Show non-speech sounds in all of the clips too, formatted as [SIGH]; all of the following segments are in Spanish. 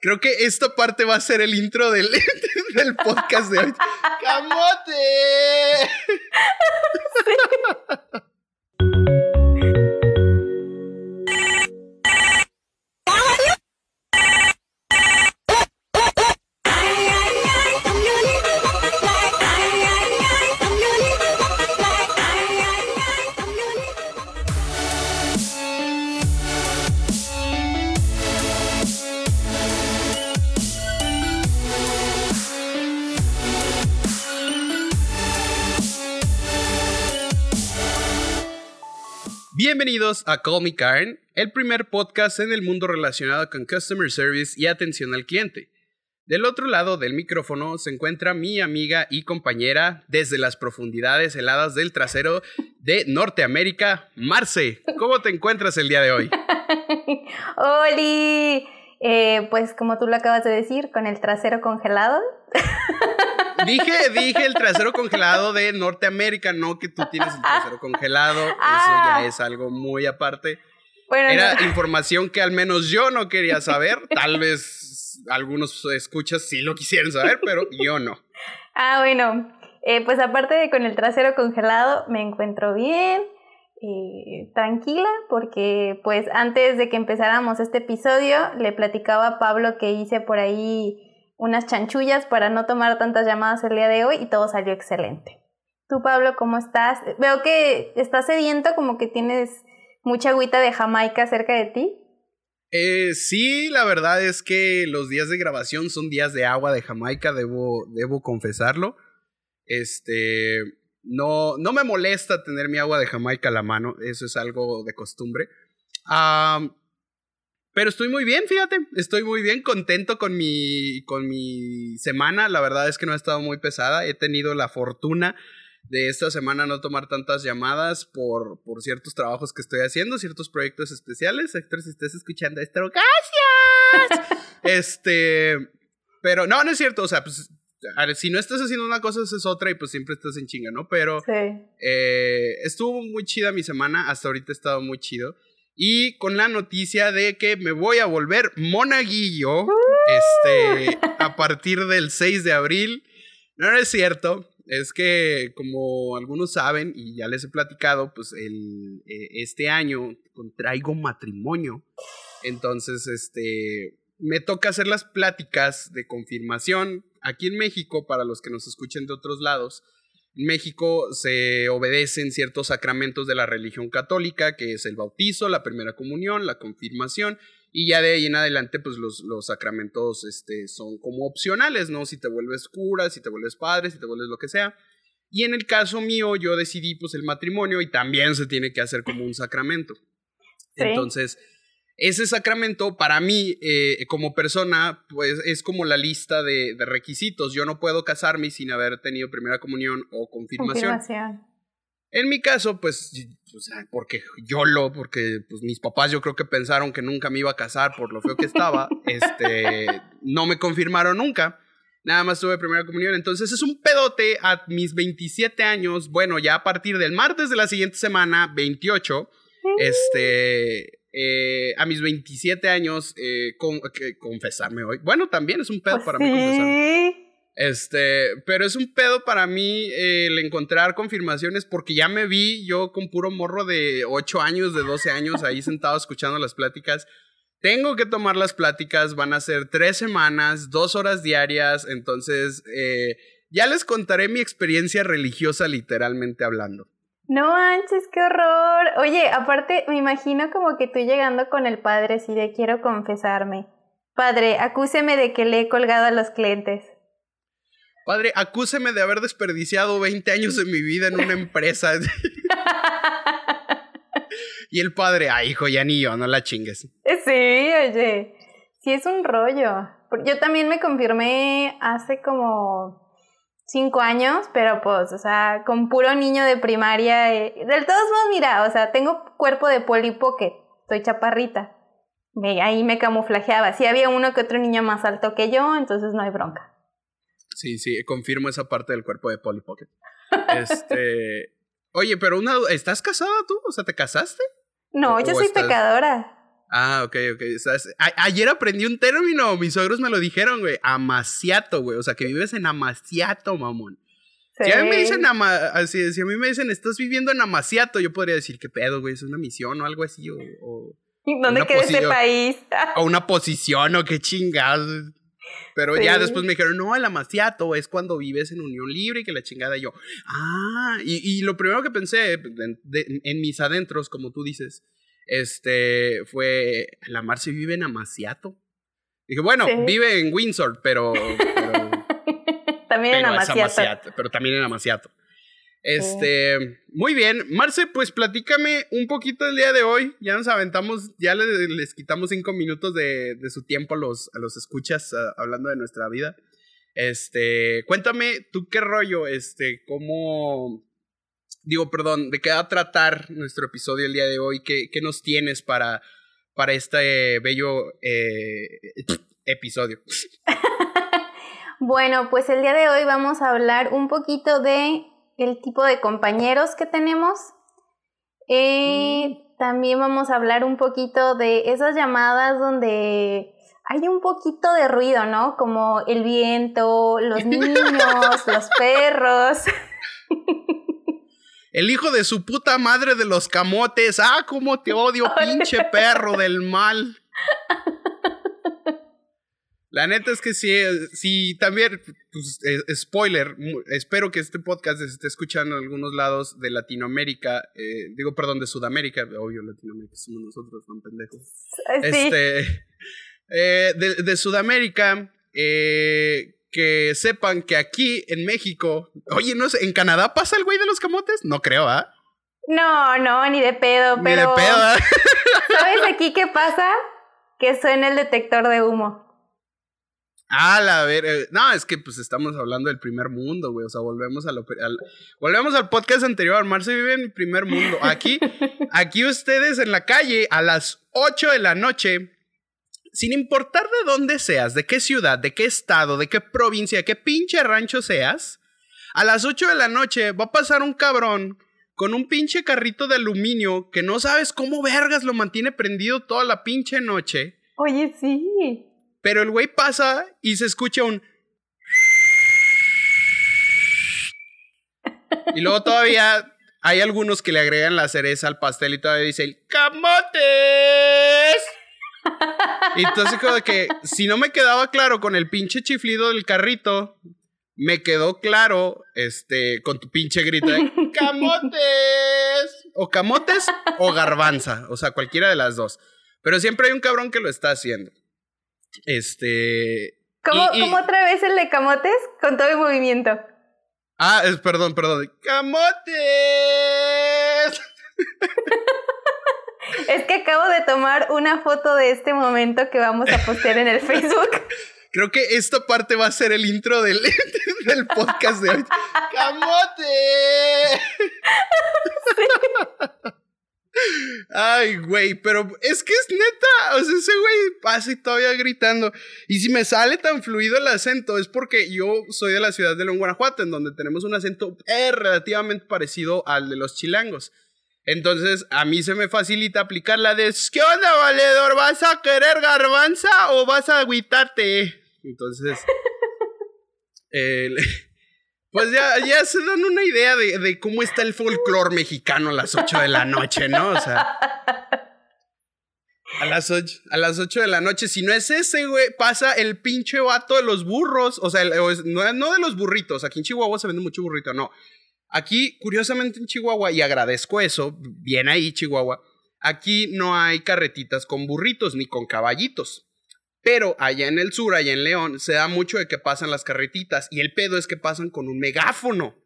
Creo que esta parte va a ser el intro del, [LAUGHS] del podcast de hoy. [LAUGHS] ¡Camote! A Call Me Karen, el primer podcast en el mundo relacionado con Customer Service y atención al cliente. Del otro lado del micrófono se encuentra mi amiga y compañera desde las profundidades heladas del trasero de Norteamérica, Marce. ¿Cómo te encuentras el día de hoy? [LAUGHS] ¡Holi! Eh, pues como tú lo acabas de decir, con el trasero congelado. [LAUGHS] Dije, dije el trasero congelado de Norteamérica, no que tú tienes el trasero congelado. Eso ya Ah. es algo muy aparte. Bueno, Era no. información que al menos yo no quería saber. Tal vez algunos escuchas sí lo quisieran saber, pero yo no. Ah, bueno. Eh, pues aparte de con el trasero congelado, me encuentro bien, eh, tranquila, porque pues antes de que empezáramos este episodio, le platicaba a Pablo que hice por ahí unas chanchullas para no tomar tantas llamadas el día de hoy y todo salió excelente. Tú, Pablo, ¿cómo estás? Veo que estás sediento, como que tienes mucha agüita de Jamaica cerca de ti. Eh, sí, la verdad es que los días de grabación son días de agua de Jamaica, debo, debo confesarlo. Este, no, no me molesta tener mi agua de Jamaica a la mano, eso es algo de costumbre. Pero estoy muy bien, fíjate, estoy muy bien, contento con mi, con mi semana. La verdad es que no ha estado muy pesada. He tenido la fortuna de esta semana no tomar tantas llamadas por, por ciertos trabajos que estoy haciendo, ciertos proyectos especiales. Héctor, si estés escuchando esto, gracias. [LAUGHS] este, pero no, no es cierto. O sea, pues, si no estás haciendo una cosa, es otra y pues siempre estás en chinga, ¿no? Pero Sí. eh, estuvo muy chida mi semana, hasta ahorita ha estado muy chido. Y con la noticia de que me voy a volver monaguillo este, a partir del 6 de abril. No, no es cierto. Es que, como algunos saben, y ya les he platicado, pues el, eh, este año contraigo matrimonio. Entonces, este, me toca hacer las pláticas de confirmación aquí en México, para los que nos escuchen de otros lados. En México se obedecen ciertos sacramentos de la religión católica, que es el bautizo, la primera comunión, la confirmación, y ya de ahí en adelante, pues los, los sacramentos este, son como opcionales, ¿no? Si te vuelves cura, si te vuelves padre, si te vuelves lo que sea. Y en el caso mío, yo decidí pues el matrimonio y también se tiene que hacer como un sacramento. Sí. Entonces, ese sacramento para mí, eh, como persona, pues es como la lista de, de requisitos. Yo no puedo casarme sin haber tenido primera comunión o confirmación. Confirmación. En mi caso, pues, o sea, porque yo lo, porque pues, mis papás yo creo que pensaron que nunca me iba a casar por lo feo que estaba, [LAUGHS] este, no me confirmaron nunca. Nada más tuve primera comunión. Entonces es un pedote a mis 27 años. Bueno, ya a partir del martes de la siguiente semana, 28, este, eh, a mis 27 años, eh, con- que- confesarme hoy. Bueno, también es un pedo Pues para mí confesarme. Este, pero es un pedo para mí eh, el encontrar confirmaciones porque ya me vi yo con puro morro de 8 años, de 12 años ahí sentado escuchando las pláticas. Tengo que tomar las pláticas, van a ser tres semanas, dos horas diarias, entonces ya les contaré mi experiencia religiosa literalmente hablando. No manches, qué horror. Oye, aparte, me imagino como que tú llegando con el padre así de quiero confesarme. Padre, acúseme de que le he colgado a los clientes. Padre, acúseme de haber desperdiciado 20 años de mi vida en una empresa. [LAUGHS] y el padre, ay hijo, ya ni yo, no la chingues. Sí, oye. Sí, es un rollo. Yo también me confirmé hace como cinco años, pero pues, o sea, con puro niño de primaria. eh, Del todos modos, mira, o sea, tengo cuerpo de Polly Pocket. Soy chaparrita. Me- ahí me camuflajeaba. Sí, había uno que otro niño más alto que yo, entonces no hay bronca. Sí, sí, confirmo esa parte del cuerpo de Polly Pocket. Este. [LAUGHS] Oye, pero una. ¿Estás casada tú? O sea, ¿te casaste? No, O- yo o soy estás- pecadora. Ah, ok, ok. ayer aprendí un término, mis suegros me lo dijeron, güey. Amaciato, güey. O sea, que vives en Amaciato, mamón. Si a mí me dicen, así, si a mí me dicen, estás viviendo en Amaciato, yo podría decir, ¿qué pedo, güey? Es una misión o algo así, o... ¿Dónde queda ese país? [LAUGHS] o una posición, o qué chingados. Pero ya después me dijeron, no, el amaciato es cuando vives en unión libre y que la chingada yo. Ah, y, lo primero que pensé en, mis adentros, como tú dices, este, fue, la Marce vive en amaciato. Dije, bueno, vive en Windsor, pero... [LAUGHS] también en amaciato. Pero también en amaciato. Este, muy bien. Marce, pues platícame un poquito el día de hoy. Ya nos aventamos, ya les, quitamos cinco minutos de, su tiempo a los, a los escuchas ah, hablando de nuestra vida. Este, cuéntame, tú qué rollo, este, cómo, digo, perdón, de qué va a tratar nuestro episodio el día de hoy, qué, qué nos tienes para, para este bello eh, episodio. [LAUGHS] bueno, pues el día de hoy vamos a hablar un poquito de el tipo de compañeros que tenemos. Eh, mm. También vamos a hablar un poquito de esas llamadas donde hay un poquito de ruido, ¿no? Como el viento, los [LAUGHS] niños, los perros. [LAUGHS] El hijo de su puta madre de los camotes. Ah, cómo te odio, [LAUGHS] pinche perro del mal. La neta es que sí, sí también, pues, eh, spoiler, espero que este podcast se esté escuchando en algunos lados de Latinoamérica, eh, digo, perdón, de Sudamérica, obvio, Latinoamérica somos nosotros, son pendejos. Sí. Este, eh, de, de, Sudamérica, que sepan que aquí en México, oye, no sé, ¿en Canadá pasa el güey de los camotes? No creo, ¿ah? No, no, ni de pedo, pero... Ni de pedo, ¿ah? [LAUGHS] ¿Sabes aquí qué pasa? Que suena el detector de humo. Ah, la ver, eh, no, es que pues estamos hablando del primer mundo, güey. O sea, volvemos al, volvemos al podcast anterior. Marce vive en el primer mundo. Aquí, [LAUGHS] aquí ustedes en la calle a las 8 de la noche, sin importar de dónde seas, de qué ciudad, de qué estado, de qué provincia, de qué pinche rancho seas, a las 8 de la noche va a pasar un cabrón con un pinche carrito de aluminio que no sabes cómo vergas lo mantiene prendido toda la pinche noche. Oye, sí. Pero el güey pasa y se escucha un... [LAUGHS] Y luego todavía hay algunos que le agregan la cereza al pastel y todavía dicen ¡Camotes! Entonces como que si no me quedaba claro con el pinche chiflido del carrito, me quedó claro este con tu pinche grito de [LAUGHS] ¡Camotes! O camotes o garbanza, o sea, cualquiera de las dos. Pero siempre hay un cabrón que lo está haciendo. Este. ¿Cómo, otra vez el de camotes? Con todo el movimiento. Ah, es, perdón, perdón. ¡Camotes! [LAUGHS] es que acabo de tomar una foto de este momento que vamos a postear en el [LAUGHS] Facebook. Creo que esta parte va a ser el intro del, [LAUGHS] del podcast de hoy. ¡Camote! Ay, güey, pero es que es neta. O sea, ese güey pasa y todavía gritando. Y si me sale tan fluido el acento, es porque yo soy de la ciudad de León, Guanajuato, en donde tenemos un acento eh, relativamente parecido al de los chilangos. Entonces, a mí se me facilita aplicar la de ¿Qué onda, valedor? ¿Vas a querer garbanza o vas a agüitarte? Entonces. [LAUGHS] [LAUGHS] Pues ya, ya se dan una idea de, de cómo está el folclore mexicano a las 8 de la noche, ¿no? O sea. A las 8, a las 8 de la noche, si no es ese, güey, pasa el pinche vato de los burros. O sea, no, no de los burritos. Aquí en Chihuahua se vende mucho burrito, no. Aquí, curiosamente en Chihuahua, y agradezco eso, bien ahí, Chihuahua, aquí no hay carretitas con burritos ni con caballitos. Pero allá en el sur, allá en León, se da mucho de que pasan las carretitas y el pedo es que pasan con un megáfono.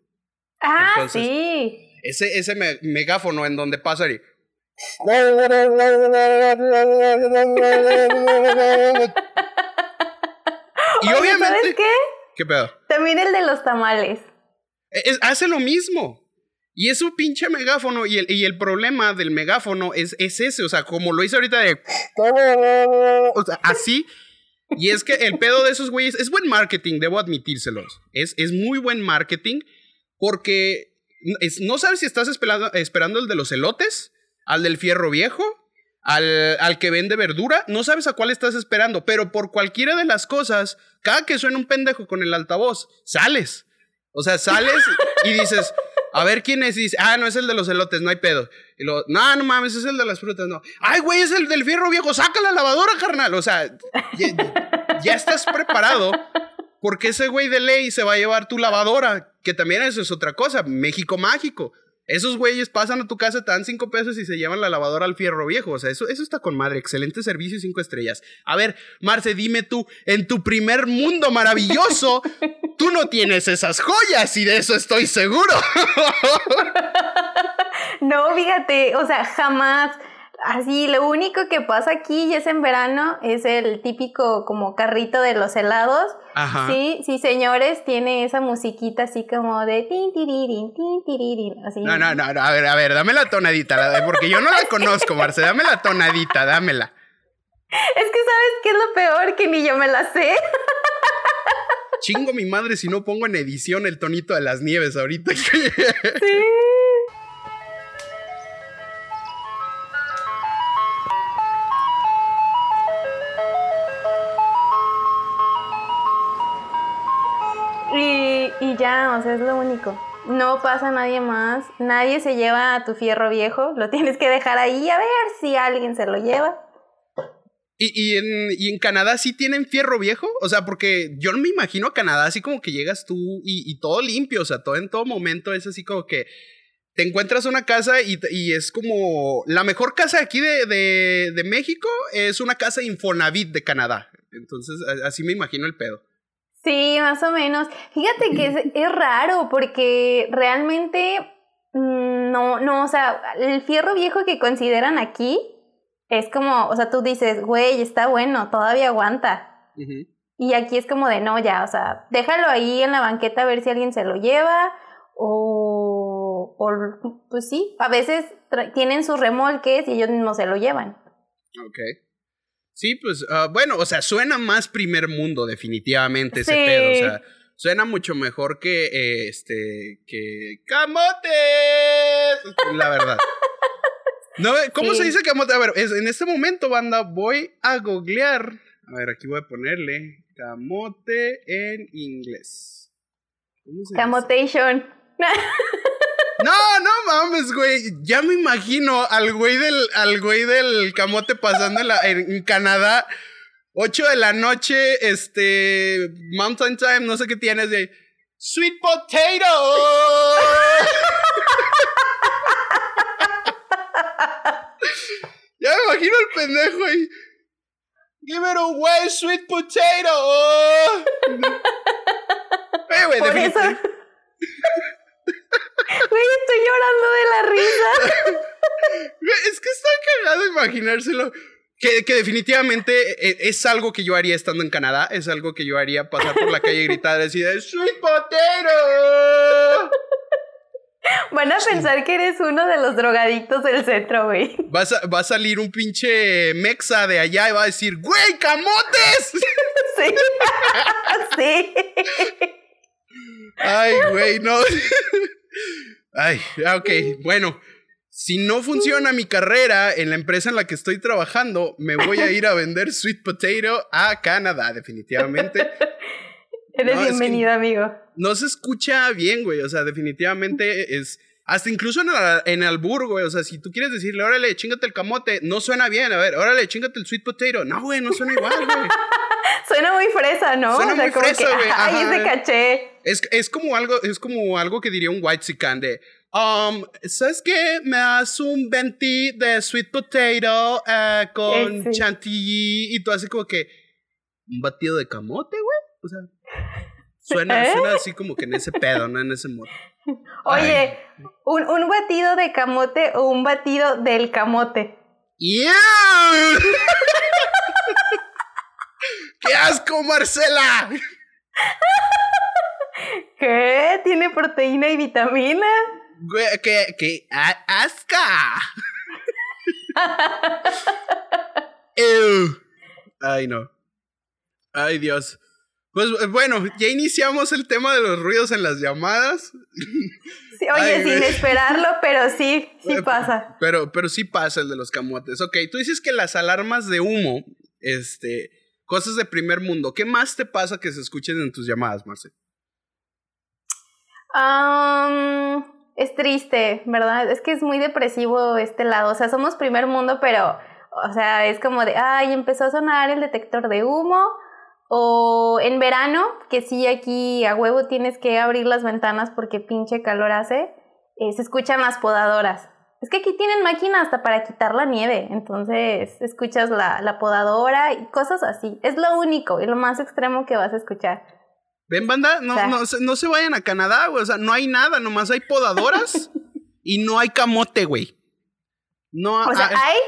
Ah, sí. Ese, ese megáfono en donde pasa y... [LAUGHS] y obviamente... ¿Sabes qué? ¿Qué pedo? También el de los tamales. Hace lo mismo. Y es un pinche megáfono. Y el, y el problema del megáfono es, es ese. O sea, como lo hice ahorita de. O sea, así. Y es que el pedo de esos güeyes es buen marketing, debo admitírselos. Es, es muy buen marketing porque no sabes si estás esperando, esperando el de los elotes, al del fierro viejo, al, al que vende verdura, no sabes a cuál estás esperando, pero por cualquiera de las cosas, cada que suena un pendejo con el altavoz, sales. O sea, sales y dices, a ver quién es. Dice, ah, no es el de los elotes, no hay pedo. Y luego, no, no mames, es el de las frutas, no. Ay, güey, es el del fierro viejo, saca la lavadora, carnal. O sea, ya, ya estás preparado porque ese güey de ley se va a llevar tu lavadora, que también eso es otra cosa, México mágico. Esos güeyes pasan a tu casa, te dan cinco pesos y se llevan la lavadora al fierro viejo. O sea, eso, eso está con madre. Excelente servicio y cinco estrellas. A ver, Marce, dime tú, en tu primer mundo maravilloso, [LAUGHS] tú no tienes esas joyas y de eso estoy seguro. [LAUGHS] no, fíjate, o sea, jamás. Así, lo único que pasa aquí y es en verano es el típico como carrito de los helados. Ajá. Sí, sí, señores, tiene esa musiquita así como de tin tiririn, tin tiririn, así. No, no, no, a ver, a ver, dame la tonadita, porque yo no la [LAUGHS] conozco, Marce, dame la tonadita, dámela. Es que sabes qué es lo peor que ni yo me la sé. Chingo mi madre si no pongo en edición el tonito de las nieves ahorita. Sí. Es lo único. No pasa nadie más, nadie se lleva a tu fierro viejo, lo tienes que dejar ahí a ver si alguien se lo lleva. ¿Y, y, en, ¿Y, en, Canadá sí tienen fierro viejo? O sea, porque yo me imagino a Canadá así como que llegas tú y, y, todo limpio, o sea, todo en todo momento es así como que te encuentras una casa y, y es como la mejor casa aquí de, de, de, México es una casa Infonavit de Canadá. Entonces, así me imagino el pedo. Sí, más o menos. Fíjate que es, es raro porque realmente mm, no, no, o sea, el fierro viejo que consideran aquí es como, o sea, tú dices, güey, está bueno, todavía aguanta. Y aquí es como de, no, ya, o sea, déjalo ahí en la banqueta a ver si alguien se lo lleva o, o pues sí, a veces tienen sus remolques y ellos mismos se lo llevan. Ok. Sí, pues, uh, bueno, o sea, suena más primer mundo, definitivamente, ese pedo. O sea, suena mucho mejor que, eh, este, que camotes. La verdad. [LAUGHS] No, ¿Cómo sí. se dice camote? A ver, es, en este momento, banda, voy a googlear. A ver, aquí voy a ponerle camote en inglés. ¿Cómo se Camotation. [LAUGHS] No, no mames, güey. Ya me imagino al güey del, al güey del camote pasando en, la, en, Canadá. 8 de la noche, este. Mountain Time, no sé qué tienes de. Sweet potato. ya me imagino el pendejo ahí. Give it away, sweet potato. [LAUGHS] Eh, güey, Por eso... Güey, estoy llorando de la risa. es que está cagado imaginárselo. Que, que, definitivamente e, es algo que yo haría estando en Canadá. Es algo que yo haría pasar por la calle y gritar así de ¡Sweet potato! Van a pensar que eres uno de los drogadictos del centro, güey. Va a, va a salir un pinche mexa de allá y va a decir, ¡Güey, camotes! [LAUGHS] Sí. [LAUGHS] sí. Ay, güey, no. Ay, ah, ok, bueno. Si no funciona mi carrera en la empresa en la que estoy trabajando, me voy a ir a vender sweet potato a Canadá, definitivamente. [LAUGHS] Eres bienvenido, amigo. No se escucha bien, güey. O sea, definitivamente es. Hasta incluso en, en albur, güey. O sea, si tú quieres decirle, órale, chingate el camote, no suena bien. A ver, órale, chingate el sweet potato. No, güey, no suena igual, güey. [LAUGHS] [LAUGHS] suena muy fresa, ¿no? Suena muy fresa, güey. [LAUGHS] Ay, ese caché. Es, es, como algo, es como algo que diría un white sican de. Um, ¿Sabes qué? Me das un venti de sweet potato uh, con Ese. chantilly y tú así como que. Un batido de camote, güey. O sea. Suena, ¿Eh? suena así como que en ese pedo, ¿no? En ese modo. Oye, un, un, batido de camote o un batido del camote. ¡Yeah! [LAUGHS] ¡Qué asco, Marcela! [LAUGHS] ¿Qué? ¿Tiene proteína y vitamina? ¿Qué? ¿Qué? ¡Asca! Ew. Ay, no. Ay, Dios. Pues eh, bueno, ya iniciamos el tema de los ruidos en las llamadas. [LAUGHS] Sí, oye, sin esperarlo, pero sí, sí Eh, pasa. Pero, pero sí pasa el de los camotes. Ok, tú dices que las alarmas de humo, este, cosas de primer mundo. ¿Qué más te pasa que se escuchen en tus llamadas, Marce? Am, es triste, ¿verdad? Es que es muy depresivo este lado. O sea, somos primer mundo, pero, o sea, es como de, ay, empezó a sonar el detector de humo. O en verano, que sí, aquí a huevo tienes que abrir las ventanas porque pinche calor hace, eh, se escuchan las podadoras. Es que aquí tienen máquina hasta para quitar la nieve, entonces escuchas la, la podadora y cosas así. Es lo único y lo más extremo que vas a escuchar. ¿Ven, banda? No, O sea. no, se- no se vayan a Canadá, güey. O sea, no hay nada, nomás hay podadoras [LAUGHS] y no hay camote, güey. No, O sea, ah, hay,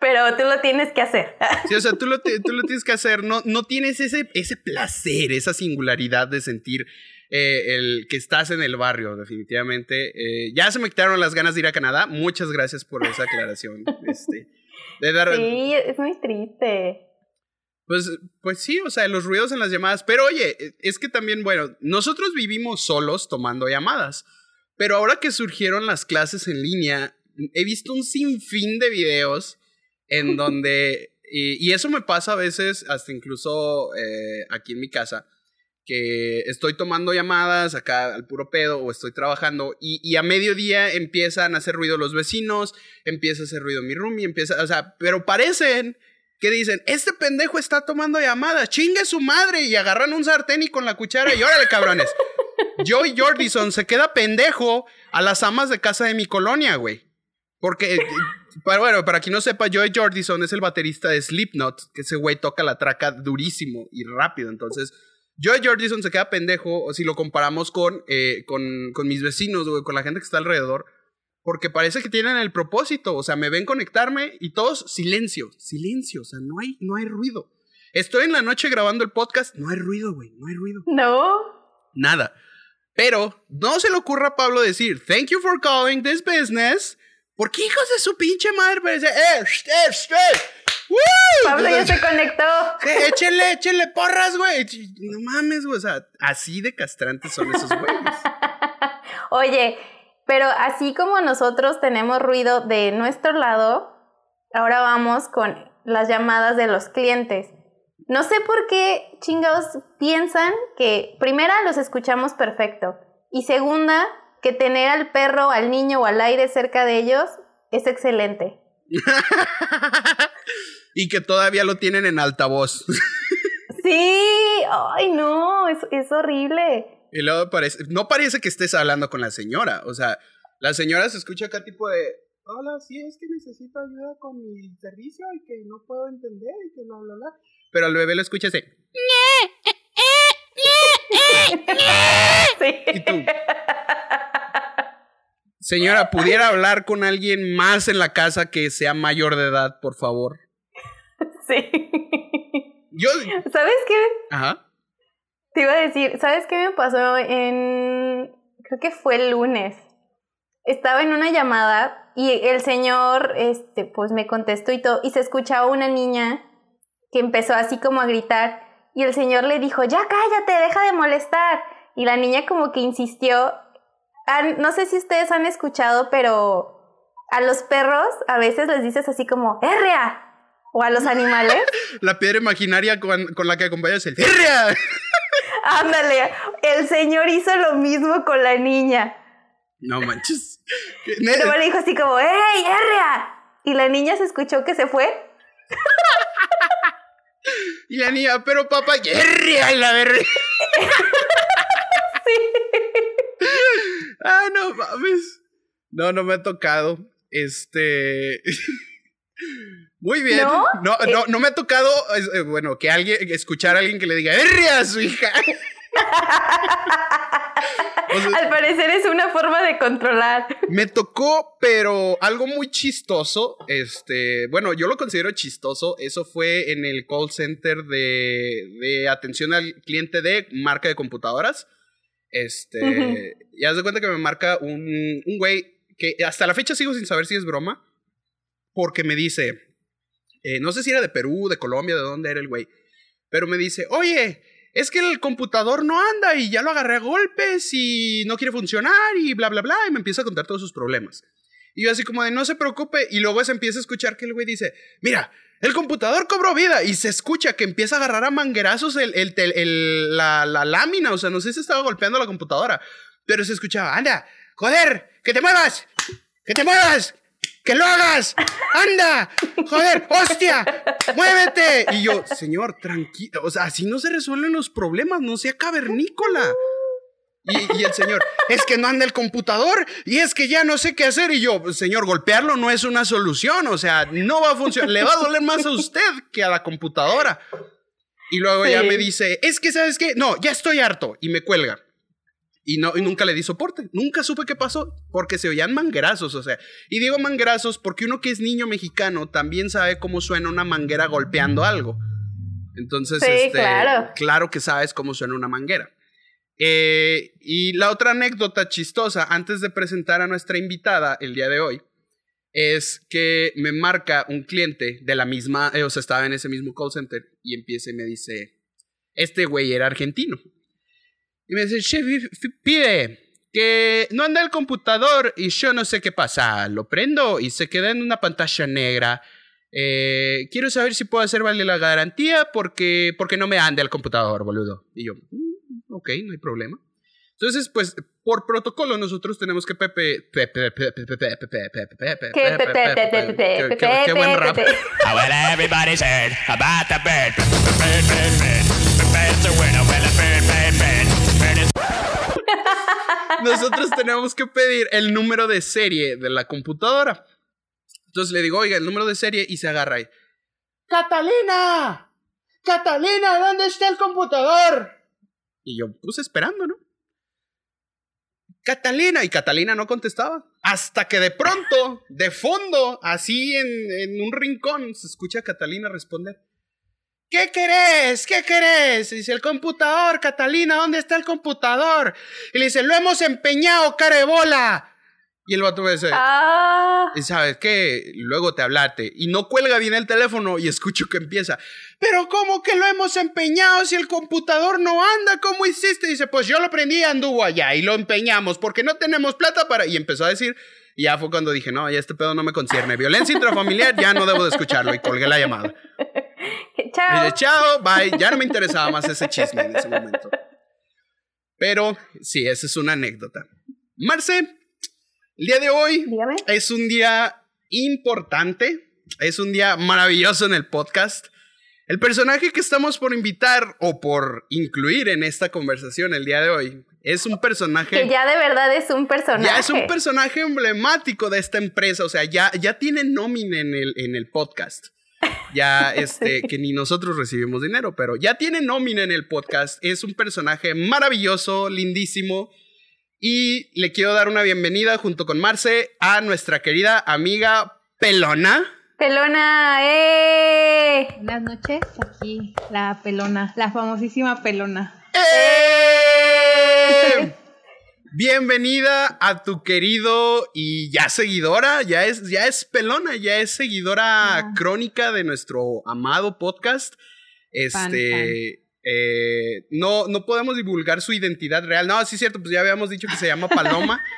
pero tú lo tienes que hacer. sí, o sea, tú lo, [LAUGHS] tú lo tienes que hacer. No, no tienes ese, ese placer, esa singularidad de sentir eh, el que estás en el barrio, definitivamente. Eh, ya se me quitaron las ganas de ir a Canadá. Muchas gracias por esa aclaración. [LAUGHS] este, de dar, Sí, es muy triste. Pues, pues sí, o sea, los ruidos en las llamadas. Pero oye, es que también, bueno, nosotros vivimos solos tomando llamadas. Pero ahora que surgieron las clases en línea, he visto un sinfín de videos en [LAUGHS] donde, y, y eso me pasa a veces, hasta incluso eh, aquí en mi casa, que estoy tomando llamadas acá al puro pedo o estoy trabajando y, y a mediodía empiezan a hacer ruido los vecinos, empieza a hacer ruido mi roomie, empieza, o sea, pero parecen que dicen, este pendejo está tomando llamadas, chingue su madre, y agarran un sartén y con la cuchara y órale, cabrones. Joey Jordison se queda pendejo a las amas de casa de mi colonia, güey. Porque, eh, pero bueno, para quien no sepa, Joey Jordison es el baterista de Slipknot, que ese güey toca la traca durísimo y rápido. Entonces, Joey Jordison se queda pendejo si lo comparamos con, eh, con, con mis vecinos, güey, con la gente que está alrededor. Porque parece que tienen el propósito. O sea, me ven conectarme y todos silencio, silencio. O sea, no hay, no hay ruido. Estoy en la noche grabando el podcast. No hay ruido, güey. No hay ruido. ¿No? Nada. Pero no se le ocurra a Pablo decir, thank you for calling this business. Porque hijos de su pinche madre parece, eh, eh, eh. Pablo ya se conectó. Sí, échele, échele porras, güey. No mames, güey. O sea, así de castrantes son esos güeyes. [LAUGHS] Oye, pero así como nosotros tenemos ruido de nuestro lado, ahora vamos con las llamadas de los clientes. No sé por qué chingados piensan que primera los escuchamos perfecto y segunda que tener al perro, al niño o al aire cerca de ellos es excelente. [LAUGHS] y que todavía lo tienen en altavoz. Sí, ay no, es, es horrible. y luego parece, no parece que estés hablando con la señora. O sea, la señora se escucha acá tipo de, hola, sí, es que necesito ayuda con mi servicio y que no puedo entender y que bla, bla, bla. Pero al bebé lo escuchas de, [LAUGHS] Sí. y tú. [LAUGHS] Señora, ¿pudiera hablar con alguien más en la casa que sea mayor de edad, por favor? Sí. Yo, ¿Sabes qué? ajá. Te iba a decir, ¿sabes qué me pasó en... Creo que fue el lunes. Estaba en una llamada y el señor, este, pues me contestó y todo, y se escuchaba una niña que empezó así como a gritar y el señor le dijo, ya cállate, deja de molestar. Y la niña como que insistió. Han- no sé si ustedes han escuchado, pero a los perros a veces les dices así como, ¡Herria! O a los [LAUGHS] animales. La piedra imaginaria con, con la que acompañas el ¡Herria! [LAUGHS] Ándale, el señor hizo lo mismo con la niña. No manches. [LAUGHS] Pero le dijo así como, ¡Ey, Herria! Y la niña se escuchó que se fue. Y la niña, pero papá, ¡Herria! y la verga. Ah, no mames. No, no me ha tocado. Este. [LAUGHS] Muy bien. ¿No? No, no, no me ha tocado, eh, bueno, que alguien, escuchar a alguien que le diga ¡Herria! a su hija. [LAUGHS] O sea, Al parecer es una forma de controlar. Me tocó, pero algo muy chistoso. Este, bueno, yo lo considero chistoso. Eso fue en el call center de, de atención al cliente de marca de computadoras. Este, Ujú. y haz de cuenta que me marca un, un güey que hasta la fecha sigo sin saber si es broma. Porque me dice, eh, no sé si era de Perú, de Colombia, de dónde era el güey. Pero me dice, oye, es que el computador no anda y ya lo agarré a golpes y no quiere funcionar y bla, bla, bla, y me empieza a contar todos sus problemas. Y yo así como de, no se preocupe, y luego se empieza a escuchar que el güey dice, mira, el computador cobró vida y se escucha que empieza a agarrar a manguerazos el, la, la, lámina, o sea, no sé si estaba golpeando la computadora, pero se escuchaba, anda, joder, que te muevas, que te muevas, que lo hagas, anda, joder, hostia, muévete. Y yo, señor, tranquilo, o sea, así no se resuelven los problemas, no sea cavernícola. Y, el señor, es que no anda el computador y es que ya no sé qué hacer. Y yo, señor, golpearlo no es una solución. O sea, no va a funcionar. Le va a doler más a usted que a la computadora. Y luego ya me dice, es que, ¿sabes qué? No, ya estoy harto. Y me cuelga. Y, no, y nunca le di soporte. Nunca supe qué pasó porque se oían manguerazos. O sea, y digo manguerazos porque uno que es niño mexicano también sabe cómo suena una manguera golpeando algo. Entonces, este, claro. claro que sabes cómo suena una manguera. Eh, y la otra anécdota chistosa, antes de presentar a nuestra invitada el día de hoy, es que me marca un cliente de la misma, eh, o sea, estaba en ese mismo call center y empieza y me dice, este güey era argentino. Y me dice, che, pide que no anda el computador y yo no sé qué pasa. Lo prendo y se queda en una pantalla negra. Eh, quiero saber si puedo hacer valer la garantía porque, porque no me anda el computador, boludo. Y yo, ok, no hay problema. Entonces, pues, por protocolo nosotros tenemos que pepe... Qué buen rap. Nosotros tenemos que pedir el número de serie de la computadora. Entonces le digo, oiga, el número de serie y se agarra ahí. ¡Catalina! ¡Catalina! ¿Dónde está el computador? Y yo, pues esperando, ¿no? Catalina, y Catalina no contestaba. Hasta que de pronto, de fondo, así en, un rincón, se escucha a Catalina responder. ¿Qué querés? ¿Qué querés? Dice el computador, Catalina, ¿dónde está el computador? Y le dice, lo hemos empeñado, cara de bola. Y el vato dice, ah. y sabes qué, luego te hablate. Y no cuelga bien el teléfono y escucho que empieza. Pero ¿cómo que lo hemos empeñado si el computador no anda? ¿Cómo hiciste? dice, pues yo lo prendí y anduvo allá y lo empeñamos porque no tenemos plata para... Y empezó a decir, y ya fue cuando dije, no, ya este pedo no me concierne. Violencia intrafamiliar, ya no debo de escucharlo. Y colgué la llamada. [LAUGHS] Chao. Dije, chao, bye. Ya no me interesaba más ese chisme en ese momento. Pero sí, esa es una anécdota. Marce, el día de hoy es un día importante, es un día maravilloso en el podcast. El personaje que estamos por invitar o por incluir en esta conversación el día de hoy es un personaje... Que ya de verdad es un personaje. Ya es un personaje emblemático de esta empresa, o sea, ya, ya tiene nómina en el, en el podcast. Ya, [LAUGHS] este, que ni nosotros recibimos dinero, pero ya tiene nómina en el podcast. Es un personaje maravilloso, lindísimo y le quiero dar una bienvenida junto con Marce a nuestra querida amiga Pelona. Pelona, ¡eh! Buenas noches, aquí la Pelona, la famosísima Pelona. ¡Eh! [LAUGHS] Bienvenida a tu querido y ya seguidora, ya es, ya es pelona, ya es seguidora ah. crónica de nuestro amado podcast. Este, eh, no, no podemos divulgar su identidad real. No, sí es cierto, pues ya habíamos dicho que se llama Paloma. [LAUGHS]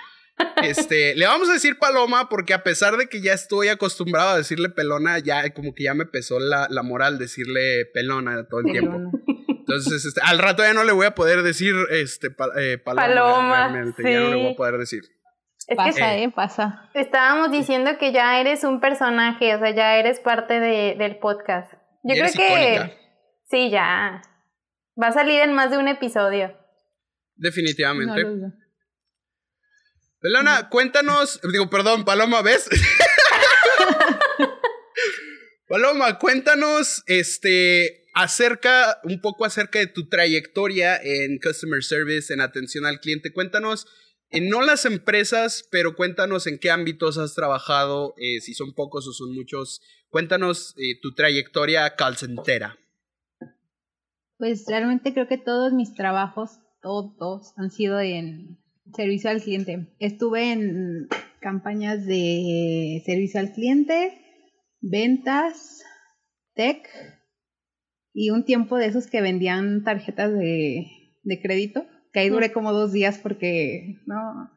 Este, le vamos a decir Paloma porque a pesar de que ya estoy acostumbrado a decirle pelona, ya como que ya me pesó la, la moral decirle pelona todo el tiempo. Entonces, este, al rato ya no le voy a poder decir este, eh, paloma. Realmente, ya no le voy a poder decir. Es pasa, eh, pasa. Estábamos diciendo que ya eres un personaje, o sea, ya eres parte de, del podcast. Yo creo que... Sí, ya. Va a salir en más de un episodio. Definitivamente. Pelona, cuéntanos, digo, perdón, Paloma, ¿ves? [LAUGHS] Paloma, cuéntanos, este, acerca, un poco acerca de tu trayectoria en Customer Service, en atención al cliente. Cuéntanos, en no las empresas, pero cuéntanos en qué ámbitos has trabajado, eh, si son pocos o son muchos. Cuéntanos eh, tu trayectoria calcentera. Pues realmente creo que todos mis trabajos, todos, han sido en servicio al cliente. Estuve en campañas de servicio al cliente, ventas, tech y un tiempo de esos que vendían tarjetas de, de crédito, que ahí duré como dos días porque no,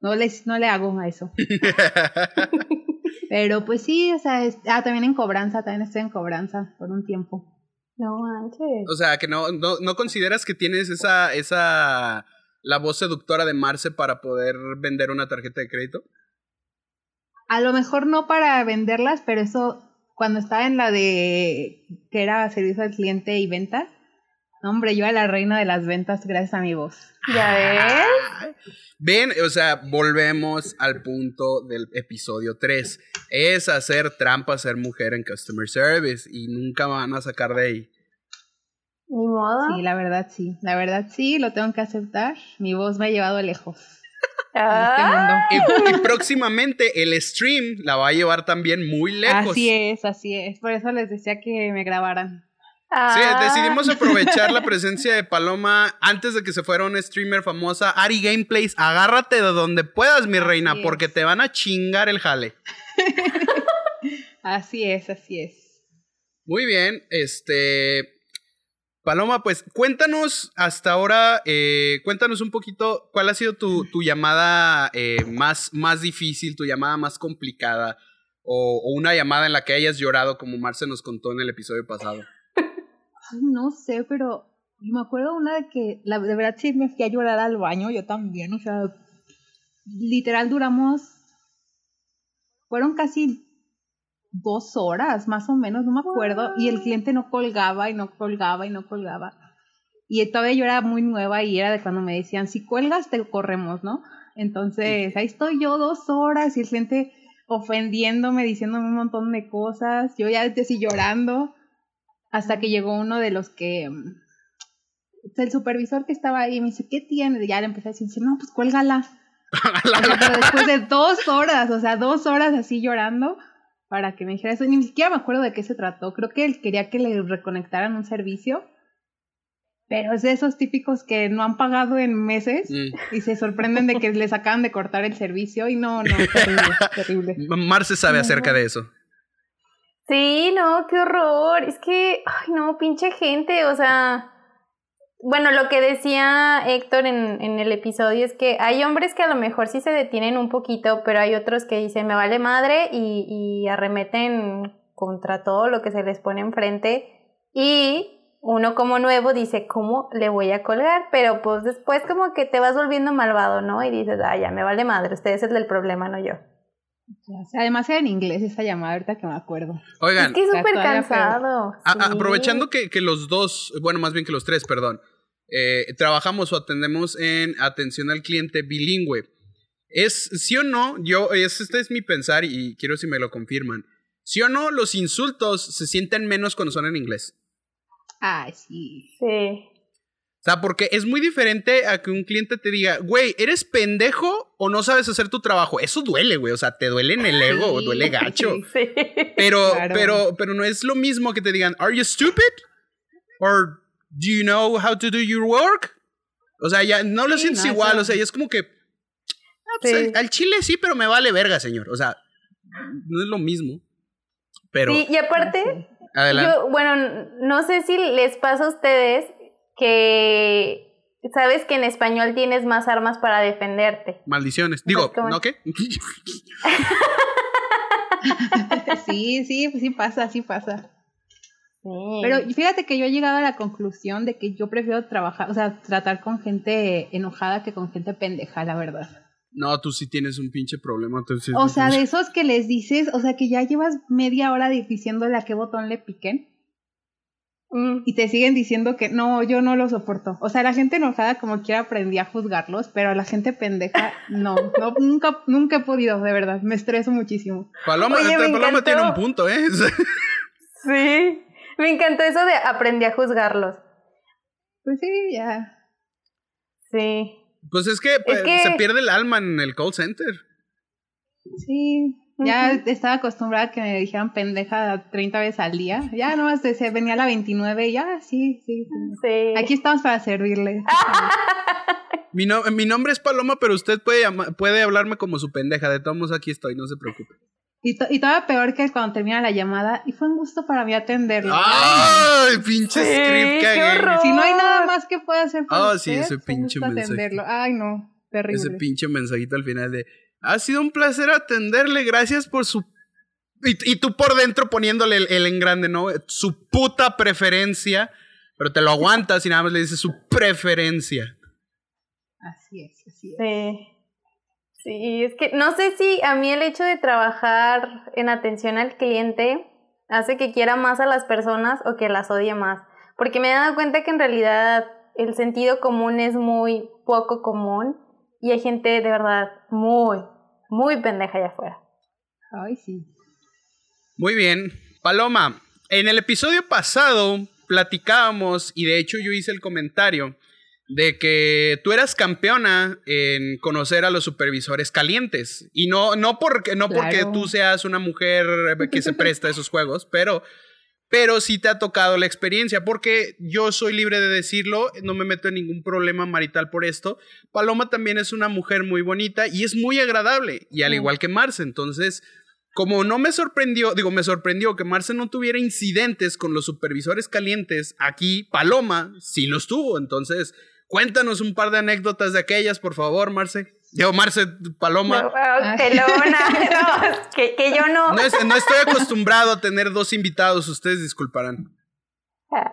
no, les, no le hago a eso. [LAUGHS] Pero pues sí, o sea, ah, también en cobranza, también estoy en cobranza por un tiempo. No manches. O sea, que no, no, no consideras que tienes esa, esa, la voz seductora de Marce para poder vender una tarjeta de crédito. A lo mejor no para venderlas, pero eso, cuando estaba en la de, que era servicio al cliente y ventas, hombre, yo era la reina de las ventas gracias a mi voz. ¿Ya ves? Ven, o sea, volvemos al punto del episodio 3. Es hacer trampa ser mujer en customer service y nunca van a sacar de ahí. Ni modo. Sí, la verdad sí. La verdad sí, lo tengo que aceptar. Mi voz me ha llevado lejos. Ah, Y, y próximamente el stream la va a llevar también muy lejos. Así es, así es. Por eso les decía que me grabaran. Sí, ah. decidimos [LAUGHS] aprovechar la presencia de Paloma antes de que se fuera una streamer famosa. Ari Gameplays, agárrate de donde puedas, mi reina, Así es. porque te van a chingar el jale. [LAUGHS] Así es, así es. Muy bien, este. Paloma, pues cuéntanos hasta ahora, eh, cuéntanos un poquito cuál ha sido tu, tu llamada eh, más, más difícil, tu llamada más complicada, o, o una llamada en la que hayas llorado, como Marce nos contó en el episodio pasado. Ay, no sé, pero me acuerdo una de que, la, de verdad sí me fui a llorar al baño, yo también, o sea, literal duramos, fueron casi dos horas más o menos, no me acuerdo, y el cliente no colgaba y no colgaba y no colgaba. Y todavía yo era muy nueva y era de cuando me decían, si cuelgas te corremos, ¿no? Entonces, ahí estoy yo dos horas y el cliente ofendiéndome, diciéndome un montón de cosas, yo ya así llorando, hasta que llegó uno de los que, mm, el supervisor que estaba ahí, me dice, ¿qué tiene? Y ya le empecé a decir, no, pues cuélgala. O [LAUGHS] sea, pero después de dos horas, o sea, dos horas así llorando para que me dijera eso. Ni siquiera me acuerdo de qué se trató. Creo que él quería que le reconectaran un servicio. Pero es de esos típicos que no han pagado en meses Mm. y se sorprenden de que les acaban de cortar el servicio. Y no, no, [LAUGHS] terrible, terrible. Marce sabe acerca de eso. Sí, no, qué horror. Es que, ay, no, pinche gente, o sea. Bueno, lo que decía Héctor en, en el episodio es que hay hombres que a lo mejor sí se detienen un poquito, pero hay otros que dicen me vale madre y, y arremeten contra todo lo que se les pone enfrente. Y uno como nuevo dice, ¿cómo le voy a colgar? Pero pues después como que te vas volviendo malvado, ¿no? Y dices, ah, ya me vale madre, usted es el problema, no yo. Además era en inglés esa llamada, ahorita que me acuerdo. Oigan, Es que es O sea, súper cansado. A- aprovechando que, que los dos, bueno, más bien que los tres, perdón, eh, trabajamos o atendemos en atención al cliente bilingüe. ¿Es sí o no? Yo, es, este es mi pensar y quiero si me lo confirman. ¿Sí o no los insultos se sienten menos cuando son en inglés? Ay, sí. Sí. Sea, porque es muy diferente a que un cliente te diga, güey, ¿eres pendejo o no sabes hacer tu trabajo? Eso duele, güey. O sea, te duele en el ego, Sí. duele gacho. [LAUGHS] Sí. Pero, Claro. pero, pero no es lo mismo que te digan, ¿Are you stupid? Or do you know how to do your work? O sea, ya no lo Sí, sientes no, igual, o sea, ya es como que. ah, pues, al- chile sí, pero me vale verga, señor. O sea, no es lo mismo. Pero, y aparte, adelante. yo, bueno, no sé si les pasa a ustedes que sabes que en español tienes más armas para defenderte. Maldiciones. Digo. ¿no qué? [LAUGHS] sí, sí, pues sí pasa, sí pasa. Sí. Pero fíjate que yo he llegado a la conclusión de que yo prefiero trabajar, o sea, tratar con gente enojada que con gente pendeja, la verdad. no, tú sí tienes un pinche problema. tú sí- O sea, de esos que les dices, o sea, que ya llevas media hora di- diciéndole a qué botón le piquen Mm, y te siguen diciendo que no, yo no lo soporto. O sea, la gente enojada como quiera aprendí a juzgarlos, pero la gente pendeja [LAUGHS] no, no nunca, nunca he podido, de verdad, me estreso muchísimo. Paloma, Oye, esta me Paloma tiene un punto, ¿eh? [LAUGHS] sí. Me encantó eso de aprendí a juzgarlos. Pues sí, ya. Sí. pues es que, pues, que- se pierde el alma en el call center. Sí, ya estaba acostumbrada a que me dijeran pendeja 30 veces al día. Ya nomás se venía a la 29 y ya, sí, sí. sí. Sí. Aquí estamos para servirle. [LAUGHS] Mi, no- mi nombre es Paloma, pero usted puede, llama- puede hablarme como su pendeja. De todos modos, aquí estoy, no se preocupe. Y, to- y todavía peor que cuando termina la llamada, y fue un gusto para mí atenderlo. ¡Ay, pinche Sí, script horror. Si no hay nada más que pueda hacer por Ah, usted, sí, ese pinche mensaje. atenderlo. Ay, no, terrible. Ese pinche mensajito al final de ha sido un placer atenderle, gracias por su y, y tú por dentro poniéndole el, el en grande, ¿no? Su puta preferencia, pero te lo aguantas y nada más le dices su preferencia. Así es, así es. Sí. Sí, es que no sé si a mí el hecho de trabajar en atención al cliente hace que quiera más a las personas o que las odie más. Porque me he dado cuenta que en realidad el sentido común es muy poco común y hay gente de verdad muy, muy pendeja allá afuera. Ay, sí. Muy bien, Paloma, en el episodio pasado platicábamos y de hecho yo hice el comentario de que tú eras campeona en conocer a los supervisores calientes. Y no, no, porque, no porque tú seas una mujer que se presta a esos juegos, pero, pero sí te ha tocado la experiencia, porque yo soy libre de decirlo, no me meto en ningún problema marital por esto. Paloma también es una mujer muy bonita y es muy agradable, y al Mm. igual que Marce, entonces... Como no me sorprendió, digo, me sorprendió que Marce no tuviera incidentes con los supervisores calientes, aquí Paloma sí los tuvo. Entonces, cuéntanos un par de anécdotas de aquellas, por favor, Marce. Digo, Marce, Paloma. No, ah, pelona, [LAUGHS] no, que, que yo no. No, es- no estoy acostumbrado a tener dos invitados, ustedes disculparán.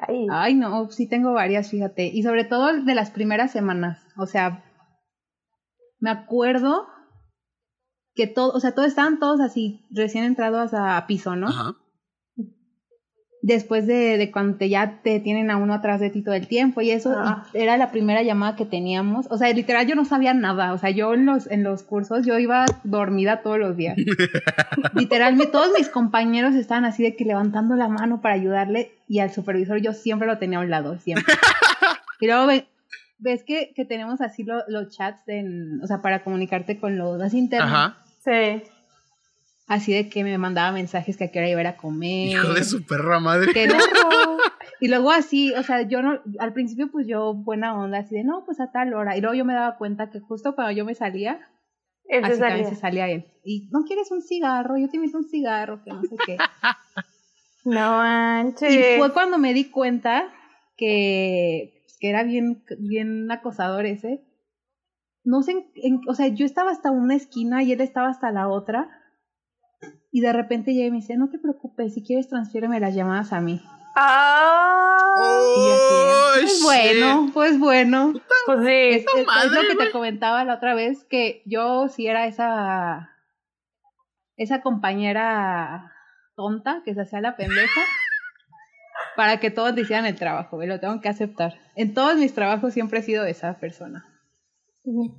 Ay, Ay, no, sí tengo varias, fíjate. Y sobre todo de las primeras semanas. O sea, me acuerdo que todo, o sea, todos estaban todos así, recién entrados a, a piso, ¿no? Ajá. Después de, de cuando te, ya te tienen a uno atrás de ti todo el tiempo y eso, Ah. y era la primera llamada que teníamos. O sea, literal yo no sabía nada. O sea, yo en los, en los cursos yo iba dormida todos los días. [LAUGHS] Literalmente todos mis compañeros estaban así de que levantando la mano para ayudarle y al supervisor yo siempre lo tenía a un lado, siempre. [LAUGHS] y luego ve- ves que, que tenemos así lo- los chats, en- o sea, para comunicarte con los así internos. Ajá. sí. Así de que me mandaba mensajes que a qué hora iba a ir a comer. Hijo de su perra madre. que no. [LAUGHS] Y luego así, o sea, yo no, al principio pues yo buena onda, así de, no, pues a tal hora. Y luego yo me daba cuenta que justo cuando yo me salía, Él se así también salía. se salía él. Y, ¿no quieres un cigarro? Yo te invito un cigarro, que no sé qué. [LAUGHS] No manches. Y fue cuando me di cuenta que, pues, que era bien, bien acosador ese. No sé, en- en- o sea, yo estaba hasta una esquina y él estaba hasta la otra. Y de repente llega y me dice, no te preocupes, si quieres transfiéreme las llamadas a mí. Ah, Y yo así, Oh, pues shit. bueno, pues bueno. pues sí. Es, es- es madre, lo que te comentaba la otra vez, que yo sí era esa, esa compañera tonta que se hacía la pendeja para que todos hicieran el trabajo, y lo tengo que aceptar. En todos mis trabajos siempre he sido esa persona.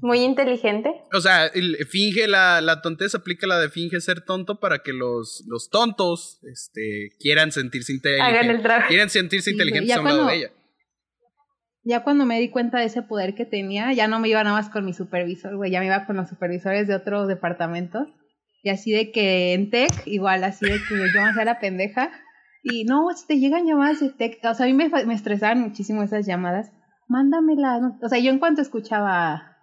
Muy inteligente. O sea, el- finge la, la tonteza, aplica la de finge ser tonto para que los, los tontos este, quieran sentirse Hagan inteligentes. el trabajo. Quieran sentirse inteligentes ya a un lado cuando- de ella. Ya cuando me di cuenta de ese poder que tenía, ya no me iba nada más con mi supervisor, güey, ya me iba con los supervisores de otros departamentos. Y así de que en tech, igual, así de que yo me hacía la pendeja. Y no, si te llegan llamadas de tech, o sea, a mí me, estresaban muchísimo esas llamadas. Mándamelas. O sea, yo en cuanto escuchaba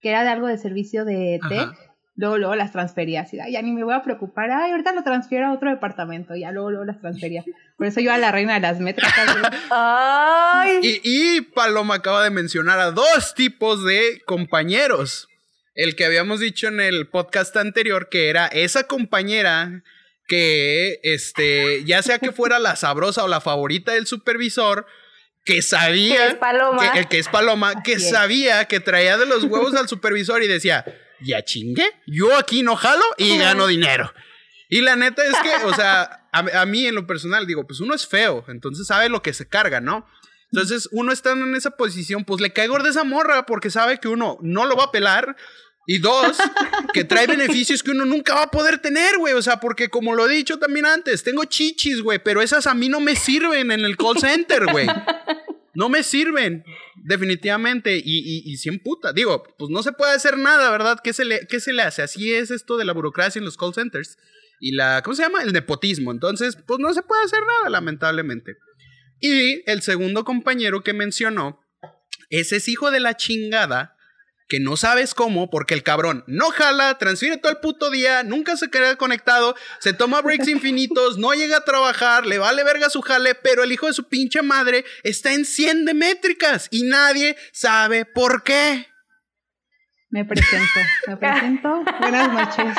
que era de algo de servicio de tech, Ajá. luego, luego las transfería. Así, "Ay, ya ni me voy a preocupar. Ay, ahorita lo transfiero a otro departamento. Ya luego, luego las transfería. Por eso yo a la reina de las métricas. [LAUGHS] Ay. Y, y Paloma acaba de mencionar a dos tipos de compañeros. El que habíamos dicho en el podcast anterior, que era esa compañera que, este, ya sea que fuera la sabrosa o la favorita del supervisor, que sabía, que, el que es Paloma, que es. sabía que traía de los huevos al supervisor y decía, ya chingue, yo aquí no jalo y gano dinero. Y la neta es que, o sea, a, a mí en lo personal digo, pues uno es feo, entonces sabe lo que se carga, ¿no? Entonces uno estando en esa posición, pues le cae gorda esa morra porque sabe que uno no lo va a pelar. Y dos, que trae beneficios que uno nunca va a poder tener, güey. O sea, porque como lo he dicho también antes, tengo chichis, güey, pero esas a mí no me sirven en el call center, güey. No me sirven, definitivamente. Y, y, y sí emputa. Digo, pues no se puede hacer nada, ¿verdad? ¿Qué se, le, ¿Qué se le hace? Así es esto de la burocracia en los call centers. Y la, ¿cómo se llama? El nepotismo. Entonces, pues no se puede hacer nada, lamentablemente. Y el segundo compañero que mencionó, ese es hijo de la chingada que no sabes cómo, porque el cabrón no jala, transfiere todo el puto día, nunca se queda conectado, se toma breaks [LAUGHS] infinitos, no llega a trabajar, le vale verga su jale, pero el hijo de su pinche madre está en 100 de métricas y nadie sabe por qué. Me presento, me presento. [LAUGHS] Buenas noches.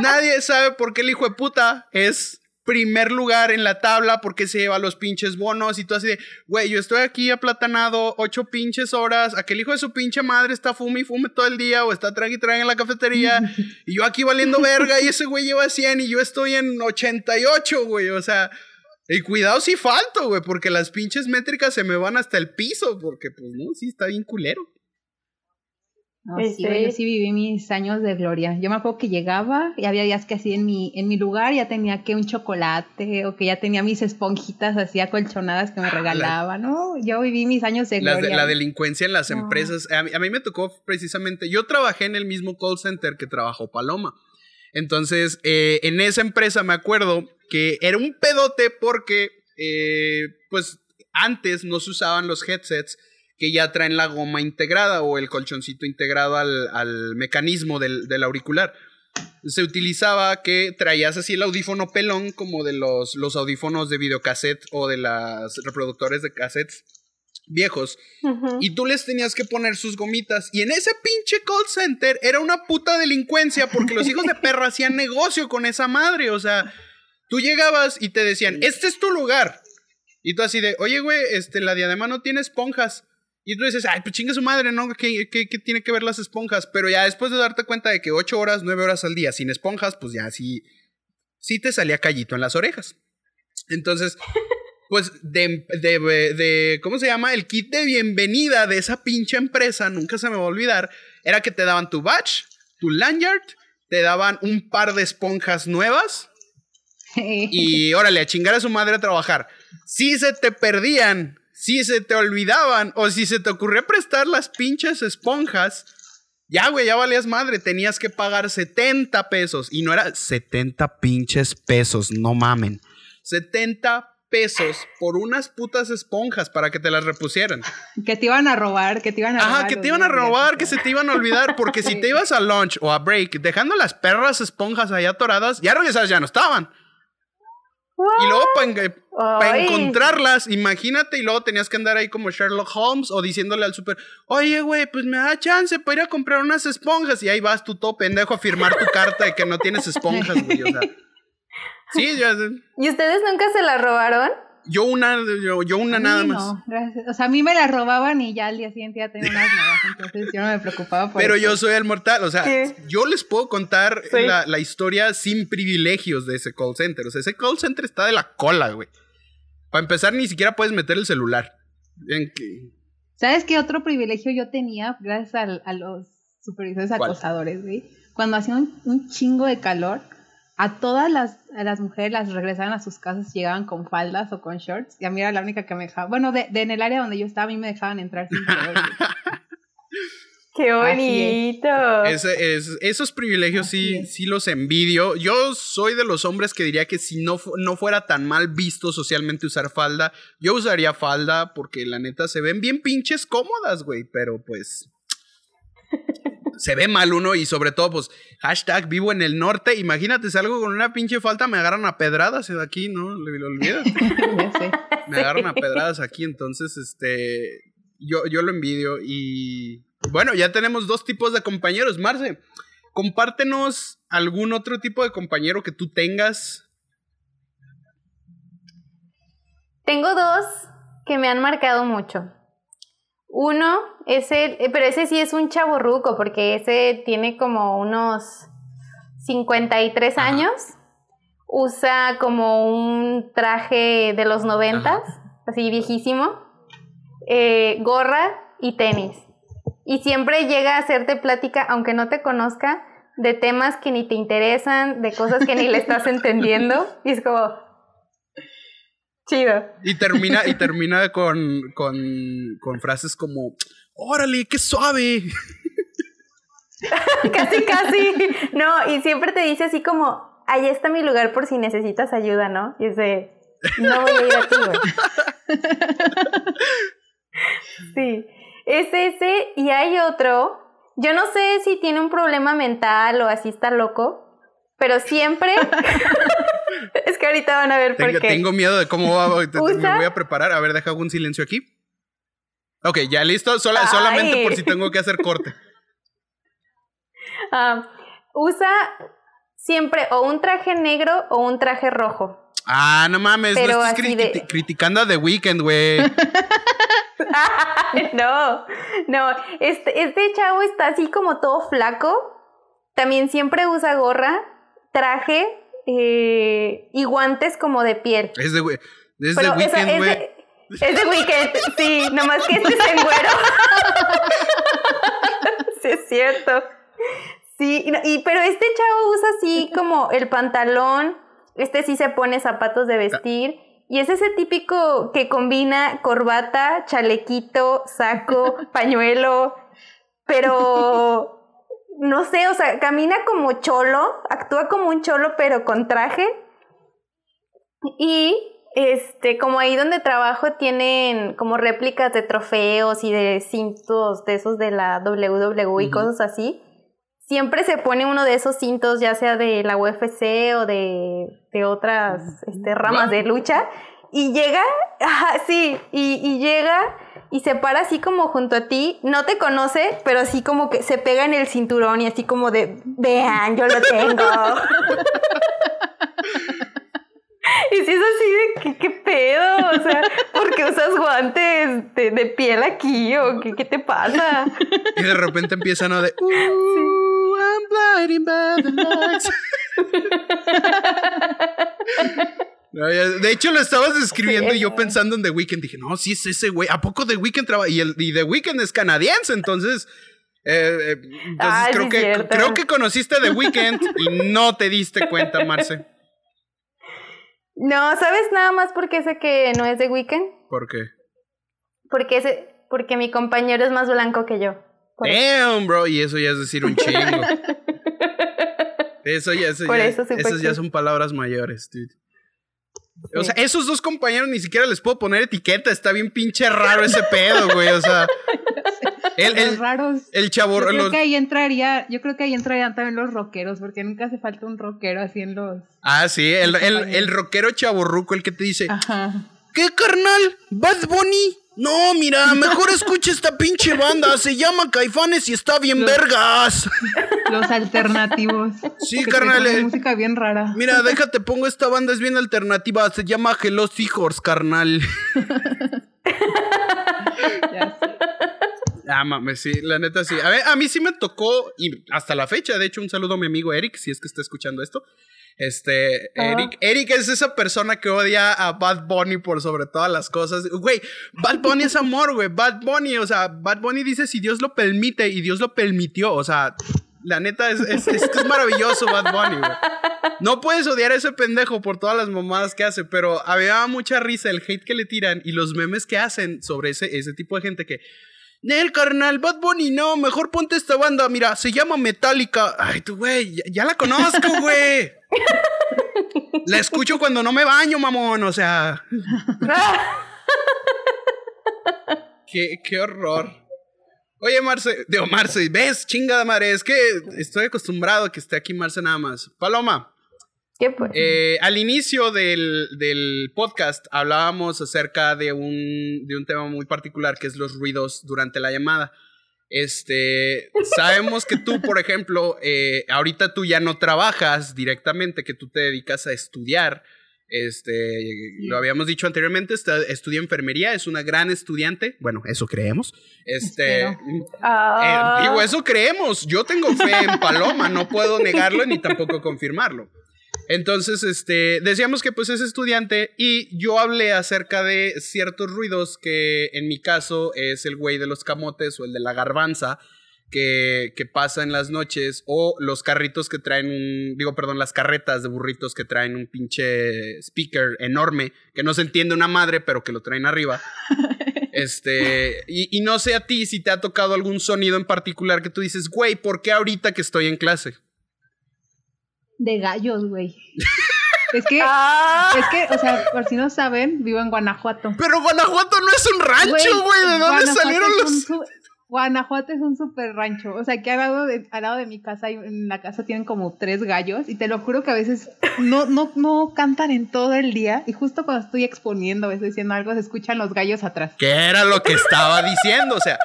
Nadie sabe por qué el hijo de puta es primer lugar en la tabla porque se lleva los pinches bonos y todo así de, güey, yo estoy aquí aplatanado ocho pinches horas, aquel hijo de su pinche madre está fume y fume todo el día o está tranqui tranqui en la cafetería [LAUGHS] y yo aquí valiendo verga y ese güey lleva 100 y yo estoy en 88, güey, o sea, y cuidado si falto, güey, porque las pinches métricas se me van hasta el piso porque pues no, sí está bien culero. No, sí, yo sí viví mis años de gloria. Yo me acuerdo que llegaba y había días que así en mi, en mi lugar ya tenía que un chocolate o que ya tenía mis esponjitas así acolchonadas que me ah, regalaban, ¿no? Yo viví mis años de gloria. La, delincuencia en las empresas. A mí, a mí, me tocó precisamente, yo trabajé en el mismo call center que trabajó Paloma. Entonces, eh, en esa empresa me acuerdo que era un pedote porque, eh, pues, antes no se usaban los headsets que ya traen la goma integrada o el colchoncito integrado al, mecanismo del, auricular. Se utilizaba que traías así el audífono pelón como de los, los audífonos de videocassette o de las reproductores de cassettes viejos. Y tú les tenías que poner sus gomitas. Y en ese pinche call center era una puta delincuencia porque los hijos de perra hacían negocio con esa madre. O sea, tú llegabas y te decían, este es tu lugar. Y tú así de, oye, güey, este, la diadema no tiene esponjas. Y tú dices, ay, pues chinga su madre, ¿no? ¿Qué, ¿Qué, tiene que ver las esponjas? Pero ya después de darte cuenta de que 8 horas, 9 horas al día sin esponjas, pues ya sí, sí te salía callito en las orejas. Entonces, [LAUGHS] pues de, de, de, ¿cómo se llama? El kit de bienvenida de esa pinche empresa, nunca se me va a olvidar, era que te daban tu badge, tu lanyard, te daban un par de esponjas nuevas y órale, a chingar a su madre a trabajar. Si se te perdían si se te olvidaban o si se te ocurrió prestar las pinches esponjas, ya, güey, ya valías madre, tenías que pagar 70 pesos. Y no era 70 pinches pesos, no mamen. 70 pesos por unas putas esponjas para que te las repusieran. Que te iban a robar, que te iban a robar. Ajá, que te iban a robar, que se te iban a olvidar, porque si te [LAUGHS] ibas a lunch o a break dejando las perras esponjas ahí atoradas, ya ya no estaban. Y luego para encontrarlas, imagínate, y luego tenías que andar ahí como Sherlock Holmes o diciéndole al super, oye, güey, pues me da chance para ir a comprar unas esponjas. Y ahí vas tú todo pendejo a firmar tu carta de que no tienes esponjas, güey. O sea, sí, ya. ¿Y ustedes nunca se la robaron? Yo una, yo, una nada más. No, gracias. O sea, a mí me la robaban y ya al día siguiente ya tenía [LAUGHS] unas nuevas, entonces yo no me preocupaba por Pero yo soy el mortal, o sea, yo les puedo contar la, la, historia sin privilegios de ese call center. O sea, ese call center está de la cola, güey. Para empezar, ni siquiera puedes meter el celular. ¿Sabes qué otro privilegio yo tenía gracias a, los supervisores acosadores, güey? Cuando hacía un chingo de calor a todas las, las mujeres las regresaban a sus casas, llegaban con faldas o con shorts, y a mí era la única que me dejaba. Bueno, de, en el área donde yo estaba, a mí me dejaban entrar sin ¡Qué [LAUGHS] bonito! esos privilegios sí, sí los envidio. Yo soy de los hombres que diría que si no, no fuera tan mal visto socialmente usar falda, yo usaría falda porque la neta se ven bien pinches cómodas, güey, pero pues se ve mal uno y sobre todo, pues, hashtag vivo en el norte. Imagínate, salgo con una pinche falta, me agarran a pedradas aquí, ¿no? Lo, olvidas. [LAUGHS] me agarran a pedradas aquí, entonces, este, yo, yo lo envidio y bueno, ya tenemos dos tipos de compañeros. Marce, compártenos algún otro tipo de compañero que tú tengas. Tengo dos que me han marcado mucho. Uno es el, eh, pero ese sí es un chaborruco, porque ese tiene como unos 53 años. Usa como un traje de los noventas, así viejísimo. Eh, gorra y tenis. Y siempre llega a hacerte plática, aunque no te conozca, de temas que ni te interesan, de cosas que ni le estás [LAUGHS] entendiendo. Y es como, Chido. Y termina, y termina con, con, con frases como, órale, qué suave. [LAUGHS] casi, casi. No, y siempre te dice así como, ahí está mi lugar por si necesitas ayuda, ¿no? Y ese, no voy a ir a ti, [LAUGHS] Sí, es ese, y hay otro yo no sé si tiene un problema mental o así está loco, pero siempre... [LAUGHS] es que ahorita van a ver por Tengo, qué. tengo miedo de cómo va, me voy a preparar. A ver, deja un silencio aquí. Ok, ya listo. Sola- solamente por si tengo que hacer corte. [LAUGHS] Ah, usa siempre o un traje negro o un traje rojo. Ah, no mames, Pero no cri- de- criticando a The Weeknd, güey. [LAUGHS] no, no, este, este chavo está así como todo flaco. También siempre usa gorra, traje eh, y guantes como de piel. Es de, güey. Es Pero Weeknd, es, güey. de, es de Weekend, sí, nomás que este es en güero. [LAUGHS] sí, es cierto. Sí, y, pero este chavo usa así como el pantalón, este sí se pone zapatos de vestir. Y es ese típico que combina corbata, chalequito, saco, [LAUGHS] pañuelo, pero no sé, o sea, camina como cholo, actúa como un cholo, pero con traje. Y este, como ahí donde trabajo tienen como réplicas de trofeos y de cintos de esos de la WWE y cosas así. Siempre se pone uno de esos cintos, ya sea de la UFC o de, de otras este, ramas de lucha. Y llega, ajá, sí, y, y llega y se para así como junto a ti, no te conoce, pero así como que se pega en el cinturón y así como de, vean, yo lo tengo. [LAUGHS] Y si es así de, ¿qué, qué pedo? O sea, ¿por qué usas guantes de, de piel aquí? ¿O qué, qué te pasa? Y de repente empiezan a de. [LAUGHS] "Ooh, I'm by the lights". No, [LAUGHS] De hecho, lo estabas describiendo y yo [LAUGHS] pensando en The Weeknd. Dije, no, sí es ese güey. ¿A poco The Weeknd trabaja? Y, el, y The Weeknd es canadiense, entonces. eh, eh, entonces Ay, creo, sí, que, cierto. creo que conociste The Weeknd y no te diste cuenta, Marce. No, ¿sabes nada más por qué sé que no es de Weekend? ¿Por qué? Porque, ese, porque mi compañero es más blanco que yo. Damn, bro. Y eso ya es decir un chingo. [LAUGHS] Eso ya, eso Por ya, eso supe esas ya son palabras mayores, dude. O sea, esos dos compañeros ni siquiera les puedo poner etiqueta. Está bien pinche raro ese pedo, güey. O sea, [LAUGHS] el, Los el, raros. el chavo. Yo creo los- que ahí entraría, yo creo que ahí entrarían también los rockeros, porque nunca hace falta un rockero así en los. Ah, sí, el, el, el rockero chaborruco, el que te dice: Ajá. ¿Qué carnal? ¿Bad Bunny? No, mira, [LAUGHS] mejor escucha esta pinche banda. Se llama Caifanes y está bien Los- vergas. Los alternativos. Sí, carnal, eh. música bien rara. Mira, déjate, pongo esta banda, es bien alternativa. Se llama Hello Seahorse, carnal. [LAUGHS] Ya sé. Ah, mames, sí, la neta sí. A ver, a mí sí me tocó, y hasta la fecha, de hecho, un saludo a mi amigo Eric, si es que está escuchando esto. Este, Ah. Eric, Eric es esa persona que odia a Bad Bunny por sobre todas las cosas. Güey, Bad Bunny es amor, güey. Bad Bunny, o sea, Bad Bunny dice si Dios lo permite y Dios lo permitió. O sea, la neta es, es, es, es maravilloso Bad Bunny, güey. No puedes odiar a ese pendejo por todas las mamadas que hace, pero había mucha risa el hate que le tiran y los memes que hacen sobre ese, ese tipo de gente que. Nel, carnal, Bad Bunny, no, mejor ponte esta banda, mira, se llama Metallica. Ay, tú, güey, ya, ya la conozco, [LAUGHS] güey. La escucho cuando no me baño, mamón, o sea. Qué, qué horror. Oye, Marce, digo, Marce, ves, chingada madre, es que estoy acostumbrado a que esté aquí Marce nada más. Paloma, ¿Qué eh, al inicio del, del podcast hablábamos acerca de un, de un tema muy particular que es los ruidos durante la llamada. Este, sabemos que tú, por ejemplo, eh, ahorita tú ya no trabajas directamente, que tú te dedicas a estudiar. Este, lo habíamos dicho anteriormente, estudia enfermería, es una gran estudiante. Bueno, eso creemos. Este. Ah, eh, digo, eso creemos. Yo tengo fe en Paloma, no puedo negarlo ni tampoco confirmarlo. Entonces, este, decíamos que pues es estudiante y yo hablé acerca de ciertos ruidos que en mi caso es el güey de los camotes o el de la garbanza que, que pasa en las noches o los carritos que traen un, digo, perdón, las carretas de burritos que traen un pinche speaker enorme que no se entiende una madre pero que lo traen arriba. [LAUGHS] Este, y, y no sé a ti si te ha tocado algún sonido en particular que tú dices, güey, ¿por qué ahorita que estoy en clase? De gallos, güey. [LAUGHS] Es que, Ah, es que, o sea, por si no saben, vivo en Guanajuato. Pero Guanajuato no es un rancho, güey. ¿De dónde Guanajuato salieron los.? su- Guanajuato es un super rancho. O sea, que al lado de, al lado de mi casa, en la casa tienen como tres gallos. Y te lo juro que a veces no, no, no cantan en todo el día. Y justo cuando estoy exponiendo, a veces diciendo algo, se escuchan los gallos atrás. ¿Qué era lo que estaba diciendo? O sea,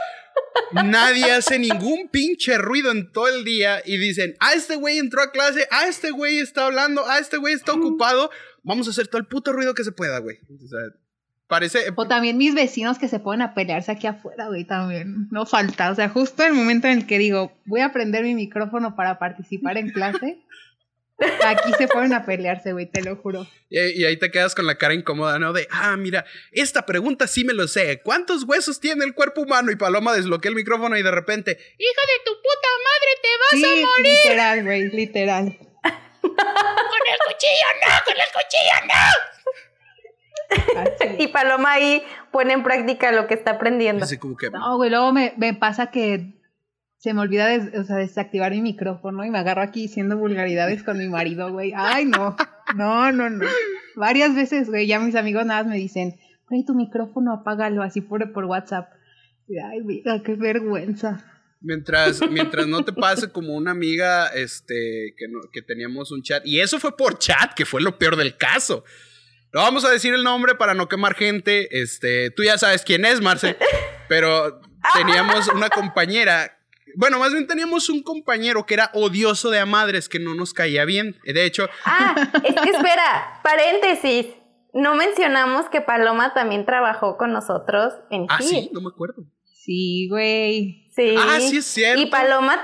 nadie hace ningún pinche ruido en todo el día y dicen, ah, este güey entró a clase, ah, este güey está hablando, ah, este güey está ocupado. Vamos a hacer todo el puto ruido que se pueda, güey. O sea, Parece. O también mis vecinos que se ponen a pelearse aquí afuera, güey, también. No falta. O sea, justo el momento en el que digo, voy a prender mi micrófono para participar en clase. Aquí se ponen a pelearse, güey, te lo juro. Y, ahí te quedas con la cara incómoda, ¿no? De, ah, mira, esta pregunta sí me lo sé. ¿Cuántos huesos tiene el cuerpo humano? Y Paloma desbloquea el micrófono y de repente, ¡Hija de tu puta madre, te vas a morir! Literal, güey, literal. ¡Con el cuchillo no! ¡Con el cuchillo no! y Paloma ahí pone en práctica lo que está aprendiendo. No, güey, luego me, pasa que se me olvida de, o sea, desactivar mi micrófono y me agarro aquí diciendo vulgaridades con mi marido, güey. Ay, no, no, no, no. Varias veces, güey, ya mis amigos nada más me dicen, güey, tu micrófono apágalo así por, por WhatsApp. ay, mira, qué vergüenza. Mientras, mientras no te pase como una amiga este, que, que teníamos un chat. Y eso fue por chat, que fue lo peor del caso. No vamos a decir el nombre para no quemar gente. Este, tú ya sabes quién es, Marce. Pero teníamos una compañera. Bueno, más bien teníamos un compañero que era odioso de a madres, que no nos caía bien. De hecho. Ah, [LAUGHS] es que espera, paréntesis. No mencionamos que Paloma también trabajó con nosotros en Ah, sí, no me acuerdo. Sí, güey. Sí. Ah, sí es cierto. Y Paloma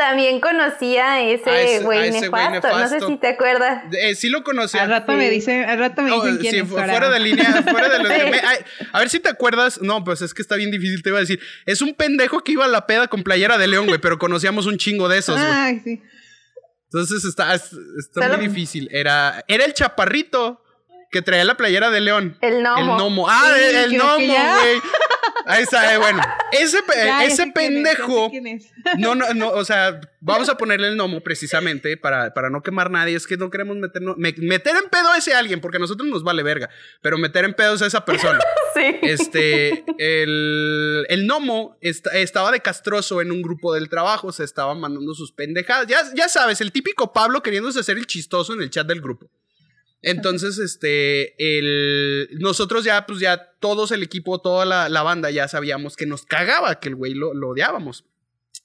también conocía a ese güey nefasto. No sé si te acuerdas. Eh, sí lo conocía. Al rato me dicen, al rato me dicen quién sí, es. Fuera de línea, fuera de los [LAUGHS] A ver si te acuerdas. No, pues es que está bien difícil, te iba a decir. Es un pendejo que iba a la peda con playera de león, güey, pero conocíamos un chingo de esos, güey. Ay, sí. Entonces está, está muy difícil. Era, era el chaparrito que traía la playera de león. El gnomo. El gnomo. Ah, el, gnomo, güey. [LAUGHS] Ahí está, eh, bueno. Ese, ese pendejo. no, no, no, o sea, vamos a [LAUGHS] ponerle el gnomo precisamente para, para no quemar nadie. Es que no queremos meternos, meter en pedo a ese alguien, porque a nosotros nos vale verga. Pero meter en pedos a esa persona. [LAUGHS] sí. Este, el, el gnomo estaba de castroso en un grupo del trabajo, se estaba mandando sus pendejadas. Ya, ya sabes, el típico Pablo queriéndose hacer el chistoso en el chat del grupo. Entonces, este, el, nosotros ya, pues ya todos el equipo, toda la, banda ya sabíamos que nos cagaba, que el güey lo, odiábamos.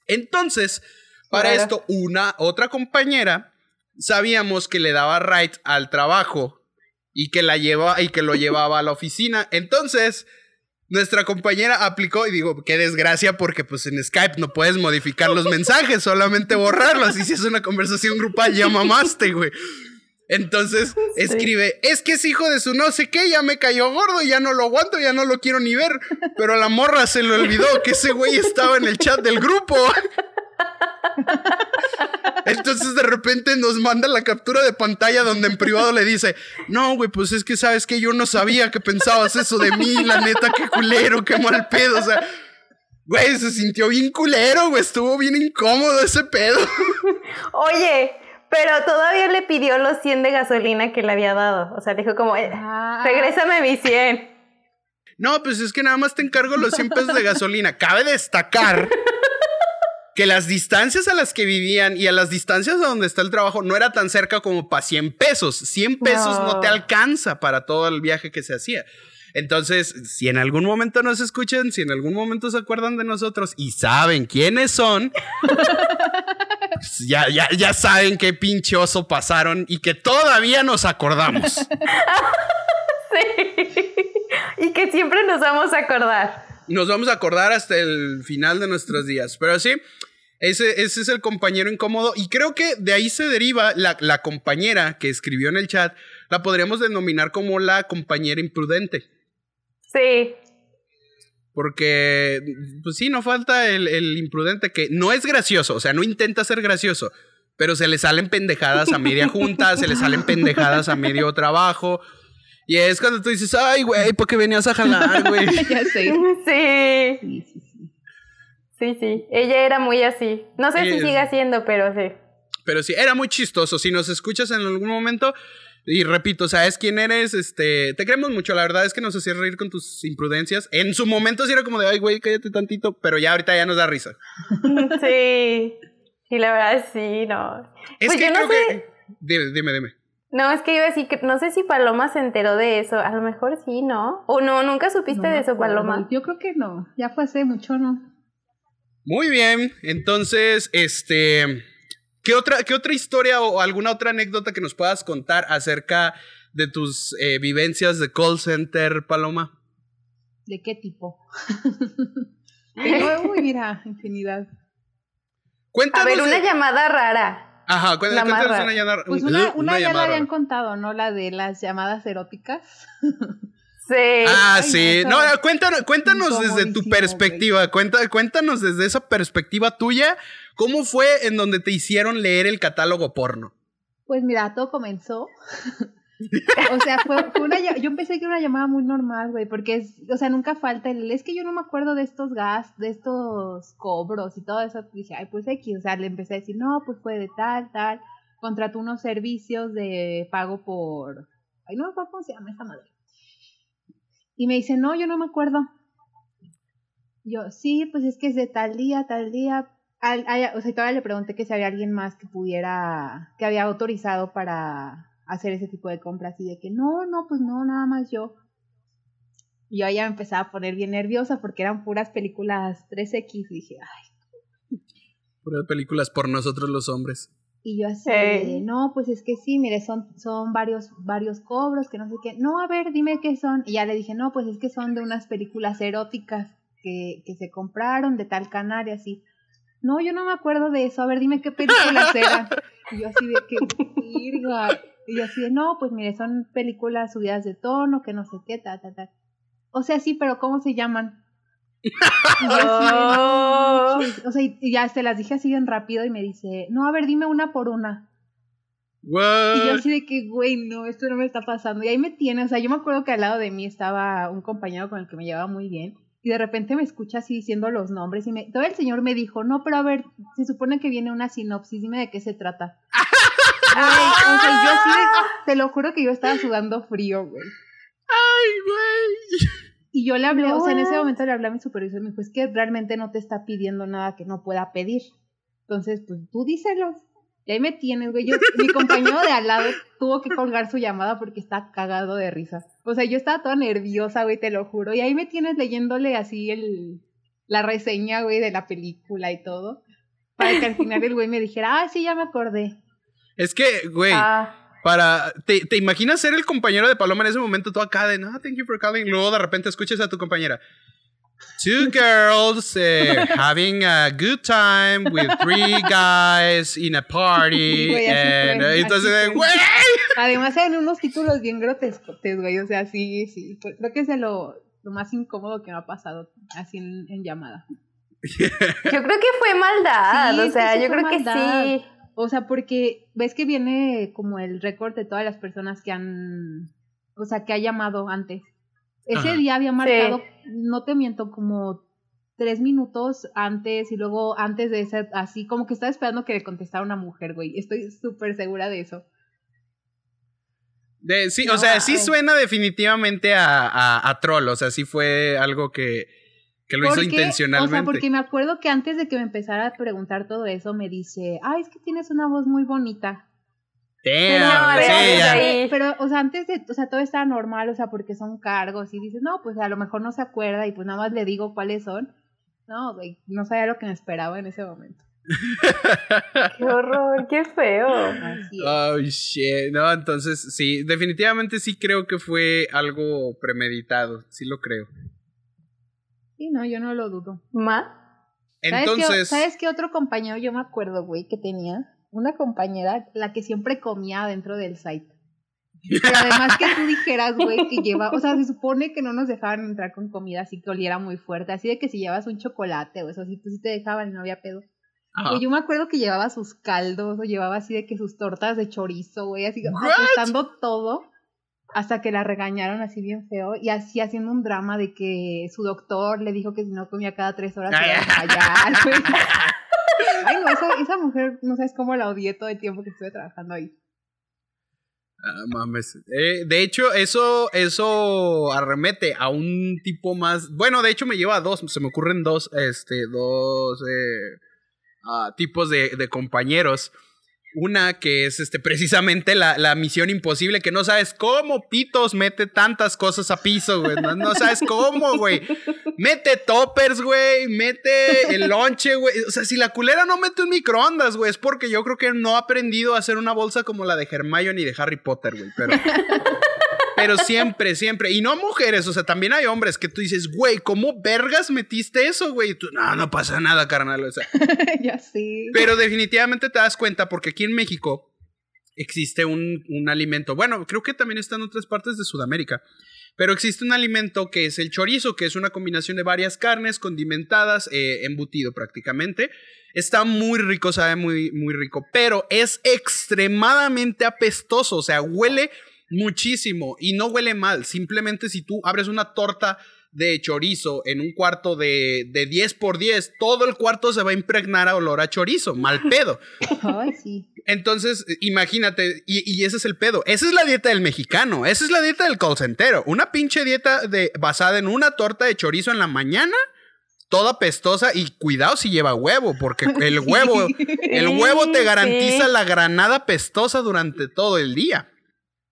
Entonces, para esto, una, otra compañera, sabíamos que le daba right al trabajo y que la lleva y que lo llevaba a la oficina. Entonces, nuestra compañera aplicó y digo, qué desgracia porque pues en Skype no puedes modificar los mensajes, solamente borrarlos. Y si es una conversación grupal, ya mamaste, güey. Entonces [LAUGHS] escribe, es que es hijo de su no sé qué, ya me cayó gordo, ya no lo aguanto, ya no lo quiero ni ver. [LAUGHS] Pero la morra se le olvidó que ese güey estaba en el chat del grupo. [LAUGHS] Entonces de repente nos manda la captura de pantalla donde en privado le dice, no, güey, pues es que sabes que yo no sabía que pensabas eso de mí, la neta, qué culero, qué mal pedo. O sea, güey, se sintió bien culero, güey, estuvo bien incómodo ese pedo. Oye, pero todavía le pidió los 100 de gasolina que le había dado. O sea, dijo como, eh, ah. regrésame mis 100. No, pues es que nada más te encargo los 100 pesos de gasolina. Cabe destacar que las distancias a las que vivían y a las distancias a donde está el trabajo no era tan cerca como para 100 pesos. 100 pesos no, te alcanza para todo el viaje que se hacía. Entonces, si en algún momento nos escuchan, si en algún momento se acuerdan de nosotros y saben quiénes son, [LAUGHS] pues ya, ya, ya saben qué pinche oso pasaron y que todavía nos acordamos. [LAUGHS] sí. Y que siempre nos vamos a acordar. Nos vamos a acordar hasta el final de nuestros días. Pero sí, ese, ese es el compañero incómodo. Y creo que de ahí se deriva la, la compañera que escribió en el chat. La podríamos denominar como la compañera imprudente. Sí. Porque, pues sí, no falta el, imprudente que no es gracioso, o sea, no intenta ser gracioso, pero se le salen pendejadas a media junta, se le salen pendejadas a medio trabajo. Y es cuando tú dices, ay, güey, ¿por qué venías a jalar, güey? [LAUGHS] ya sé. Sí. Sí, sí, sí. Sí, sí. Ella era muy así. No sé si sigue siendo, pero sí. Pero sí, era muy chistoso. Si nos escuchas en algún momento, Y repito, sabes quién eres, este, te queremos mucho, la verdad es que nos hacías reír con tus imprudencias. En su momento sí era como de, ay, güey, cállate tantito, pero ya ahorita ya nos da risa. [LAUGHS] Sí, sí, la verdad sí, no. Es Pues que yo no creo sé- que... Dime, dime, dime. No, es que iba a decir que no sé si Paloma se enteró de eso. A lo mejor sí, ¿no? O no, nunca supiste No de eso. Paloma. Yo creo que no. Ya fue hace mucho, ¿no? Muy bien, entonces, este, ¿qué otra, qué otra historia o alguna otra anécdota que nos puedas contar acerca de tus eh, vivencias de call center, Paloma? ¿De qué tipo? [LAUGHS] Uy, mira, infinidad. Cuéntanos. A ver, una de- llamada rara. Ajá, cuént- cuéntanos rara. una llamada. Pues una, una, ya la llamada habían rara. contado, ¿no? La de las llamadas eróticas. [LAUGHS] Sí. Ah, sí. no, eso- cuéntanos, cuéntanos desde tu perspectiva. Cuenta, cuéntanos desde esa perspectiva tuya. ¿Cómo fue en donde te hicieron leer el catálogo porno? Pues mira, todo comenzó. [LAUGHS] o sea, fue, fue una yo pensé que era una llamada muy normal, güey, porque es, o sea, nunca falta el, es que yo no me acuerdo de estos gas, de estos cobros y todo eso. Dije, ay, pues X, o sea, le empecé a decir, no, pues fue de tal, tal, contrató unos servicios de pago por, ay, no me acuerdo cómo se llama esa madre. Y me dice, no, yo no me acuerdo. Yo, sí, pues es que es de tal día, tal día. Al- o sea, todavía le pregunté que si había alguien más que pudiera, que había autorizado para hacer ese tipo de compras y de que no, no, pues no, nada más yo. Y yo ya me empezaba a poner bien nerviosa porque eran puras películas 3X y dije, ay, Puras películas por nosotros los hombres. Y yo así, Ey. de, no, pues es que sí, mire, son, son varios, varios cobros, que no sé qué. No, a ver, dime qué son. Y ya le dije, no, pues es que son de unas películas eróticas que, que se compraron de tal canal y así. No, yo no me acuerdo de eso. A ver, dime qué películas eran. [LAUGHS] Y yo así de que. Y yo así de, no, pues mire, son películas subidas de tono, que no sé qué, ta, ta, ta. O sea, sí, pero ¿cómo se llaman? Y yo así de, Oh. o sea, y ya se las dije así bien rápido y me dice, no, a ver, dime una por una. What? Y yo así de que, güey, no, esto no me está pasando. Y ahí me tiene, o sea, yo me acuerdo que al lado de mí estaba un compañero con el que me llevaba muy bien. Y de repente me escucha así diciendo los nombres. Y me, todo el señor me dijo, no, pero a ver, se supone que viene una sinopsis, dime de qué se trata. [LAUGHS] Güey, o sea, yo así, de- te lo juro que yo estaba sudando frío, güey. Ay, güey. Y yo le hablé, o sea, en ese momento le hablé a mi supervisor y me dijo, es que realmente no te está pidiendo nada que no pueda pedir. Entonces, pues tú díselos. Y ahí me tienes, güey. Yo, [LAUGHS] mi compañero de al lado tuvo que colgar su llamada porque está cagado de risa. O sea, yo estaba toda nerviosa, güey, te lo juro. Y ahí me tienes leyéndole así el, la reseña, güey, de la película y todo. Para que al final el güey me dijera, ah, sí, ya me acordé. Es que, güey, Ah. Para. Te, ¿Te imaginas ser el compañero de Paloma en ese momento? Tú acá de, no, thank you for calling. Luego de repente escuchas a tu compañera. Two [LAUGHS] girls eh, having a good time with three guys in a party. [LAUGHS] Güey, and, fue, eh, entonces, güey. Además eran unos títulos bien grotescos, güey. O sea, sí, sí. Pues, Creo que es de lo, lo más incómodo que me ha pasado así en, en llamada. [LAUGHS] Yo creo que fue maldad. Sí, o que sea, sí yo creo que maldad. sí. O sea, porque ves que viene como el récord de todas las personas que han, o sea, que ha llamado antes. Ese Ajá. día había marcado, no te miento, como tres minutos antes y luego antes de ese, así como que estaba esperando que le contestara una mujer, güey. Estoy súper segura de eso. De- sí, o sea, sí suena definitivamente a, a, a troll. O sea, sí fue algo que, que lo hizo intencionalmente. O sea, porque me acuerdo que antes de que me empezara a preguntar todo eso, me dice, ay, es que tienes una voz muy bonita. Pero, Damn, pero, o sea, antes de, o sea, todo está normal, o sea, porque son cargos y dices, no, pues a lo mejor no se acuerda y pues nada más le digo cuáles son. No, güey, no sabía lo que me esperaba en ese momento. [LAUGHS] Qué horror, qué feo. Oh, shit. No, entonces sí, definitivamente sí creo que fue algo premeditado. Sí lo creo. Sí, no, yo no lo dudo. ¿Ma? ¿Sabes qué, Entonces, ¿Sabes qué otro compañero yo me acuerdo, güey, que tenía? Una compañera, la que siempre comía dentro del site. Pero además que tú dijeras, güey, que lleva, o sea, se supone que no nos dejaban entrar con comida así que oliera muy fuerte, así de que si llevas un chocolate o eso, así pues sí te dejaban y no había pedo. ajá. Güey, yo me acuerdo que llevaba sus caldos o llevaba así de que sus tortas de chorizo, güey, así What? todo hasta que la regañaron así bien feo y así haciendo un drama de que su doctor le dijo que si no comía cada tres horas se iba a [LAUGHS] güey. Ay, no, esa, esa mujer, no sabes cómo la odié todo el tiempo que estuve trabajando ahí. Ah, mames. Eh, de hecho, eso, eso arremete a un tipo más. Bueno, de hecho, me lleva a dos. Se me ocurren dos, este, dos eh, ah, tipos de, de compañeros. Una que es este, precisamente la, la, misión imposible, que no sabes cómo Pitos mete tantas cosas a piso, güey. No, sabes cómo, güey. Mete toppers, güey. Mete el lonche, güey. O sea, si la culera no mete un microondas, güey, es porque yo creo que no ha aprendido a hacer una bolsa como la de Hermione y de Harry Potter, güey. Pero. Pero siempre, siempre. Y no mujeres, o sea, también hay hombres que tú dices, güey, ¿cómo vergas metiste eso, güey? Y tú, no, no pasa nada, carnal. O sea. [LAUGHS] ya sí. Pero definitivamente te das cuenta porque aquí en México existe un, un alimento. Bueno, creo que también está en otras partes de Sudamérica. Pero existe un alimento que es el chorizo, que es una combinación de varias carnes condimentadas, eh, embutido prácticamente. Está muy rico, sabe muy, muy rico, pero es extremadamente apestoso, o sea, huele muchísimo y no huele mal. Simplemente si tú abres una torta de chorizo en un cuarto de, de 10 por 10, todo el cuarto se va a impregnar a olor a chorizo, mal [LAUGHS] pedo. Ay, sí. Entonces, imagínate, y, y, ese es el pedo. Esa es la dieta del mexicano, esa es la dieta del colcentero. Una pinche dieta de, basada en una torta de chorizo en la mañana, toda pestosa, y cuidado si lleva huevo, porque el [LAUGHS] huevo, el huevo te garantiza la granada pestosa durante todo el día.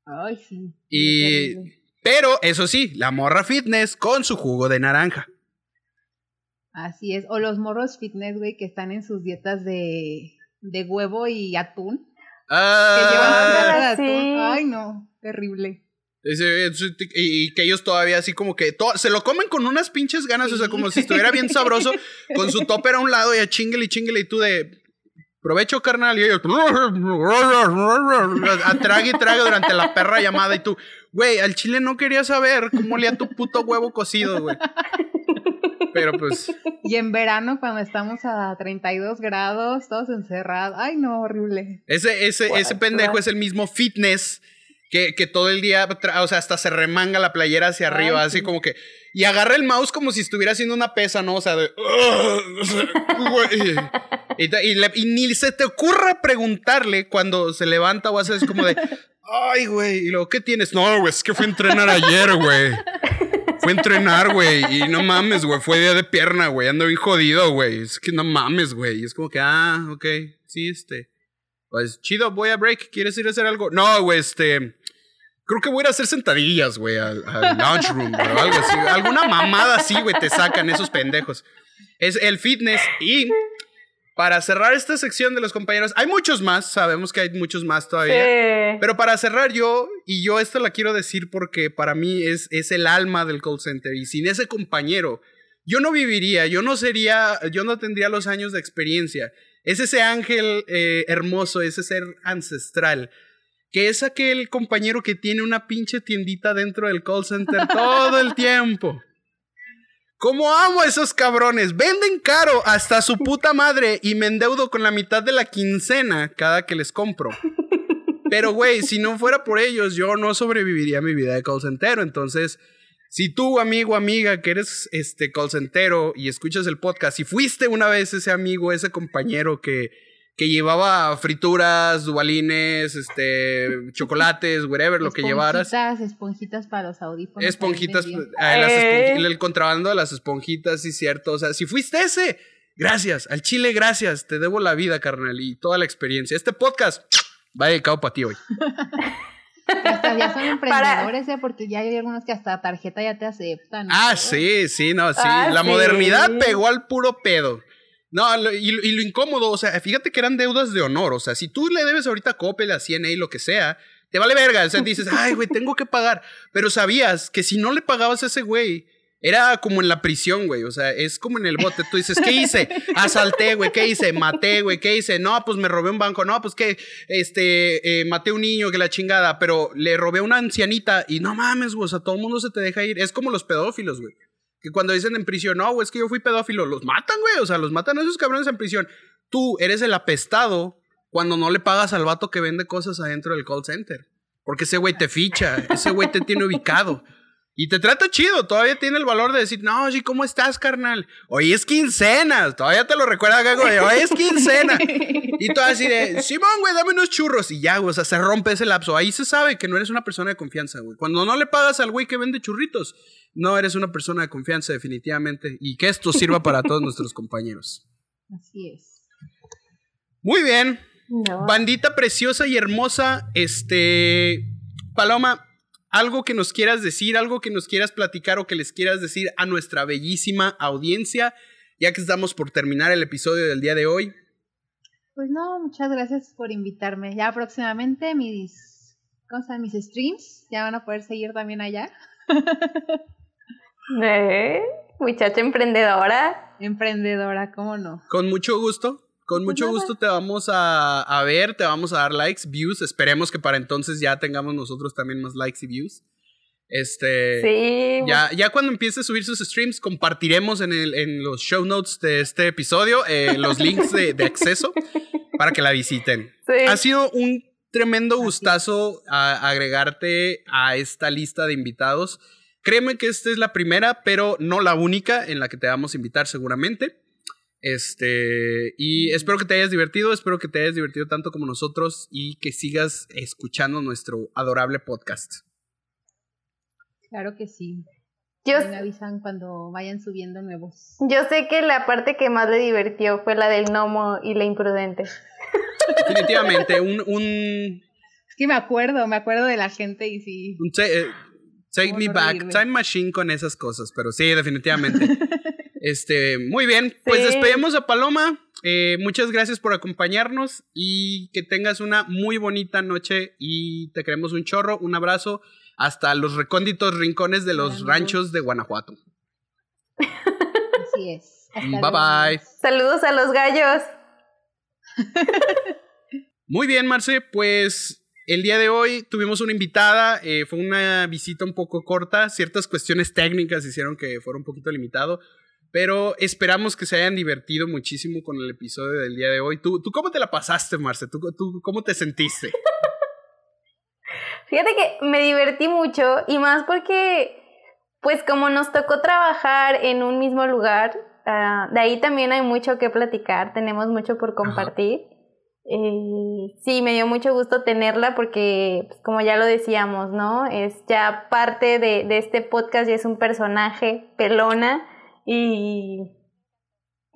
Ay, sí. Y. Pero, eso sí, la morra fitness con su jugo de naranja. Así es. O los morros fitness, güey, que están en sus dietas de, de huevo y atún. Ah, que llevan atún. Ay, no. Terrible. Y que ellos todavía así como que se lo comen con unas pinches ganas, sí. o sea, como si estuviera bien sabroso, con su topper a un lado y a chingle y chingle y tú de, Provecho, carnal. Y ellos. A trague y trague durante la perra llamada. Y tú, güey, al chile no quería saber cómo olía tu puto huevo cocido, güey. Pero pues. Y en verano, cuando estamos a 32 grados, todos encerrados. Ay, no, horrible. Ese, ese, ese pendejo es el mismo fitness que, que todo el día, o sea, hasta se remanga la playera hacia arriba, así sí. como que. Y agarra el mouse como si estuviera haciendo una pesa, ¿no? O sea, de. [LAUGHS] y, y, le, y, ni se te ocurra preguntarle cuando se levanta o hace es como de. Ay, güey. Y luego, ¿qué tienes? No, güey, es que fui a entrenar ayer, güey. Fue a entrenar, güey. Y no mames, güey. Fue día de pierna, güey. Ando bien jodido, güey. Es que no mames, güey. Y es como que, ah, ok. Sí, este. Pues chido, voy a break. ¿Quieres ir a hacer algo? No, güey, este. Creo que voy a ir a hacer sentadillas, güey, al, al lounge room, o algo así. Alguna mamada así, güey, te sacan esos pendejos. Es el fitness y para cerrar esta sección de los compañeros, hay muchos más, sabemos que hay muchos más todavía. Sí. Pero para cerrar yo, y yo esto la quiero decir porque para mí es, es el alma del call center y sin ese compañero, yo no viviría, yo no sería, yo no tendría los años de experiencia. Es ese ángel eh, hermoso, ese ser ancestral que es aquel compañero que tiene una pinche tiendita dentro del call center [LAUGHS] todo el tiempo. ¿Cómo amo a esos cabrones? Venden caro hasta su puta madre y me endeudo con la mitad de la quincena cada que les compro. Pero, güey, si no fuera por ellos, yo no sobreviviría a mi vida de call center. Entonces, si tú, amigo, amiga, que eres este call centero y escuchas el podcast, si fuiste una vez ese amigo, ese compañero que que llevaba frituras, dubalines, este, chocolates, whatever, lo que llevaras. Esponjitas, esponjitas para los audífonos. Esponjitas, eh, las esponj el contrabando de las esponjitas, sí, cierto. O sea, si fuiste ese, gracias. Al Chile, gracias. Te debo la vida, carnal, y toda la experiencia. Este podcast va dedicado para ti hoy. [LAUGHS] Hasta ya son [LAUGHS] emprendedores. ¿eh? porque ya hay algunos que hasta tarjeta ya te aceptan. Ah, sí, sí, no, sí. Ah, la sí. modernidad pegó al puro pedo. No, lo, y, y, lo incómodo, o sea, fíjate que eran deudas de honor. O sea, si tú le debes ahorita a Coppel, a CNA, lo que sea, te vale verga. O sea, dices, ay, güey, tengo que pagar. Pero sabías que si no le pagabas a ese güey, era como en la prisión, güey. O sea, es como en el bote. Tú dices, ¿qué hice? Asalté, güey. ¿Qué hice? Maté, güey. ¿Qué hice? No, pues me robé un banco. No, pues que, este, eh, maté un niño, que la chingada. Pero le robé a una ancianita y no mames, güey. O sea, todo el mundo se te deja ir. Es como los pedófilos, güey. Que cuando dicen en prisión, no, es que yo fui pedófilo, los matan, güey. O sea, los matan a esos cabrones en prisión. Tú eres el apestado cuando no le pagas al vato que vende cosas adentro del call center. Porque ese güey te ficha, ese güey te tiene ubicado. Y te trata chido, todavía tiene el valor de decir, no, sí, ¿cómo estás, carnal? Hoy es quincena, todavía te lo recuerda Gago, hoy es quincena. y todo así de, Simón, güey, dame unos churros. Y ya, güey, o sea, se rompe ese lapso. Ahí se sabe que no eres una persona de confianza, güey. Cuando no le pagas al güey que vende churritos, no eres una persona de confianza, definitivamente. Y que esto sirva para todos nuestros compañeros. Así es. Muy bien. Bandita preciosa y hermosa, este. Paloma, algo que nos quieras decir, algo que nos quieras platicar o que les quieras decir a nuestra bellísima audiencia, ya que estamos por terminar el episodio del día de hoy. Pues no, muchas gracias por invitarme. Ya próximamente mis, ¿cómo mis streams ya van a poder seguir también allá. [LAUGHS] ¿Eh? Muchacha emprendedora. Emprendedora, ¿cómo no? Con mucho gusto. Con mucho gusto te vamos a, ver, te vamos a dar likes, views. Esperemos que para entonces ya tengamos nosotros también más likes y views. Este. Sí. Ya, ya cuando empiece a subir sus streams, compartiremos en, el, en los show notes de este episodio eh, los links de, acceso [LAUGHS] para que la visiten. Ha sido un tremendo gustazo agregarte a esta lista de invitados. Créeme que esta es la primera, pero no la única en la que te vamos a invitar seguramente. Este, y espero que te hayas divertido, espero que te hayas divertido tanto como nosotros y que sigas escuchando nuestro adorable podcast. Claro que sí. Yo, me avisan cuando vayan subiendo nuevos. Yo sé que la parte que más le divirtió fue la del gnomo y la imprudente. Definitivamente, un, [LAUGHS] un... Es que me acuerdo, me acuerdo de la gente y sí. Eh, take me back, time machine con esas cosas, pero sí, definitivamente. [LAUGHS] Este, muy bien, pues despedimos a Paloma. Eh, muchas gracias por acompañarnos y que tengas una muy bonita noche y te queremos un chorro, un abrazo hasta los recónditos rincones de los ranchos de Guanajuato. Así es. bye bye. Saludos a los gallos. Muy bien, Marce, pues el día de hoy tuvimos una invitada, eh, fue una visita un poco corta, ciertas cuestiones técnicas hicieron que fuera un poquito limitado, pero esperamos que se hayan divertido muchísimo con el episodio del día de hoy. ¿Tú, tú cómo te la pasaste, Marce? ¿Tú, tú cómo te sentiste? [LAUGHS] Fíjate que me divertí mucho y más porque, pues como nos tocó trabajar en un mismo lugar, ah, de ahí también hay mucho que platicar, tenemos mucho por compartir. Eh, sí, me dio mucho gusto tenerla porque, pues, como ya lo decíamos, ¿no? Es ya parte de, de este podcast y es un personaje pelona y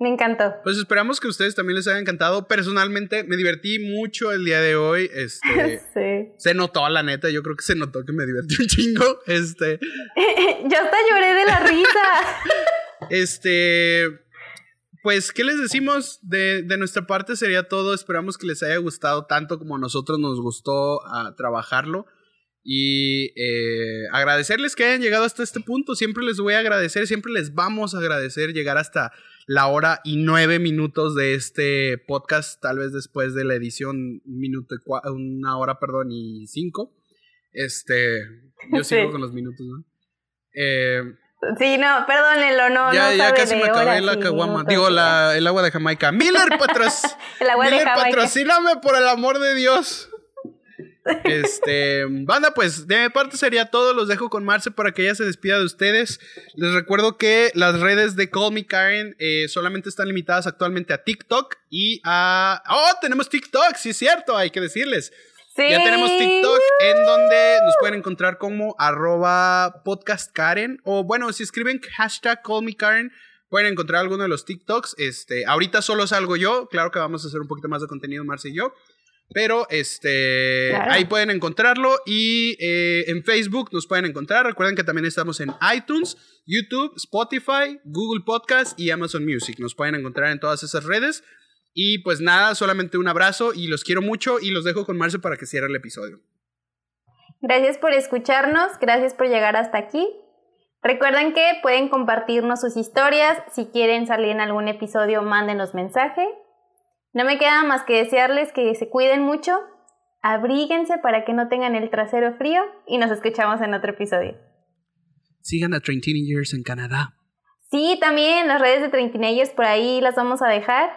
me encantó. Pues esperamos que a ustedes también les haya encantado. Personalmente me divertí mucho el día de hoy. Este, [LAUGHS] sí. Se notó, la neta. Yo creo que se notó que me divertí un chingo. Este. [LAUGHS] Yo hasta lloré de la risa. [LAUGHS] este. Pues, ¿qué les decimos? De, de, nuestra parte sería todo. Esperamos que les haya gustado tanto como a nosotros nos gustó a trabajarlo. Y eh, agradecerles que hayan llegado hasta este punto. Siempre les voy a agradecer, siempre les vamos a agradecer llegar hasta la hora y nueve minutos de este podcast. Tal vez después de la edición, un minuto y una hora, perdón, y cinco. Este, yo [LAUGHS] sigo con los minutos, ¿no? Eh, Sí, no, perdónenlo, no. Ya, ya casi me acabé la caguama. Digo, la, el agua de Jamaica. Miller, [LAUGHS] patros el agua de Jamaica. patrocíname por el amor de Dios. Este, banda, pues de mi parte sería todo. Los dejo con Marce para que ella se despida de ustedes. Les recuerdo que las redes de Call Me Karen eh, solamente están limitadas actualmente a TikTok y a. ¡Oh! Tenemos TikTok, sí es cierto, hay que decirles. Ya tenemos TikTok en donde nos pueden encontrar como arroba podcast Karen. O bueno, si escriben hashtag Call Me Karen, pueden encontrar alguno de los TikToks. Este, ahorita solo salgo yo. Claro que vamos a hacer un poquito más de contenido, Marce y yo. Pero este ahí pueden encontrarlo y eh, en Facebook nos pueden encontrar. Recuerden que también estamos en iTunes, YouTube, Spotify, Google Podcast y Amazon Music. Nos pueden encontrar en todas esas redes. Y pues nada, solamente un abrazo y los quiero mucho y los dejo con Marce para que cierre el episodio. Gracias por escucharnos, gracias por llegar hasta aquí. Recuerden que pueden compartirnos sus historias. Si quieren salir en algún episodio, mándenos mensaje. No me queda más que desearles que se cuiden mucho, abríguense para que no tengan el trasero frío y nos escuchamos en otro episodio. Sigan a Train Teenagers en Canadá. Sí, también las redes de Train Teenagers por ahí las vamos a dejar.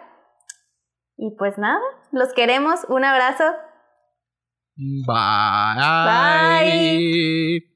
Y pues nada, los queremos. Un abrazo. Bye. Bye.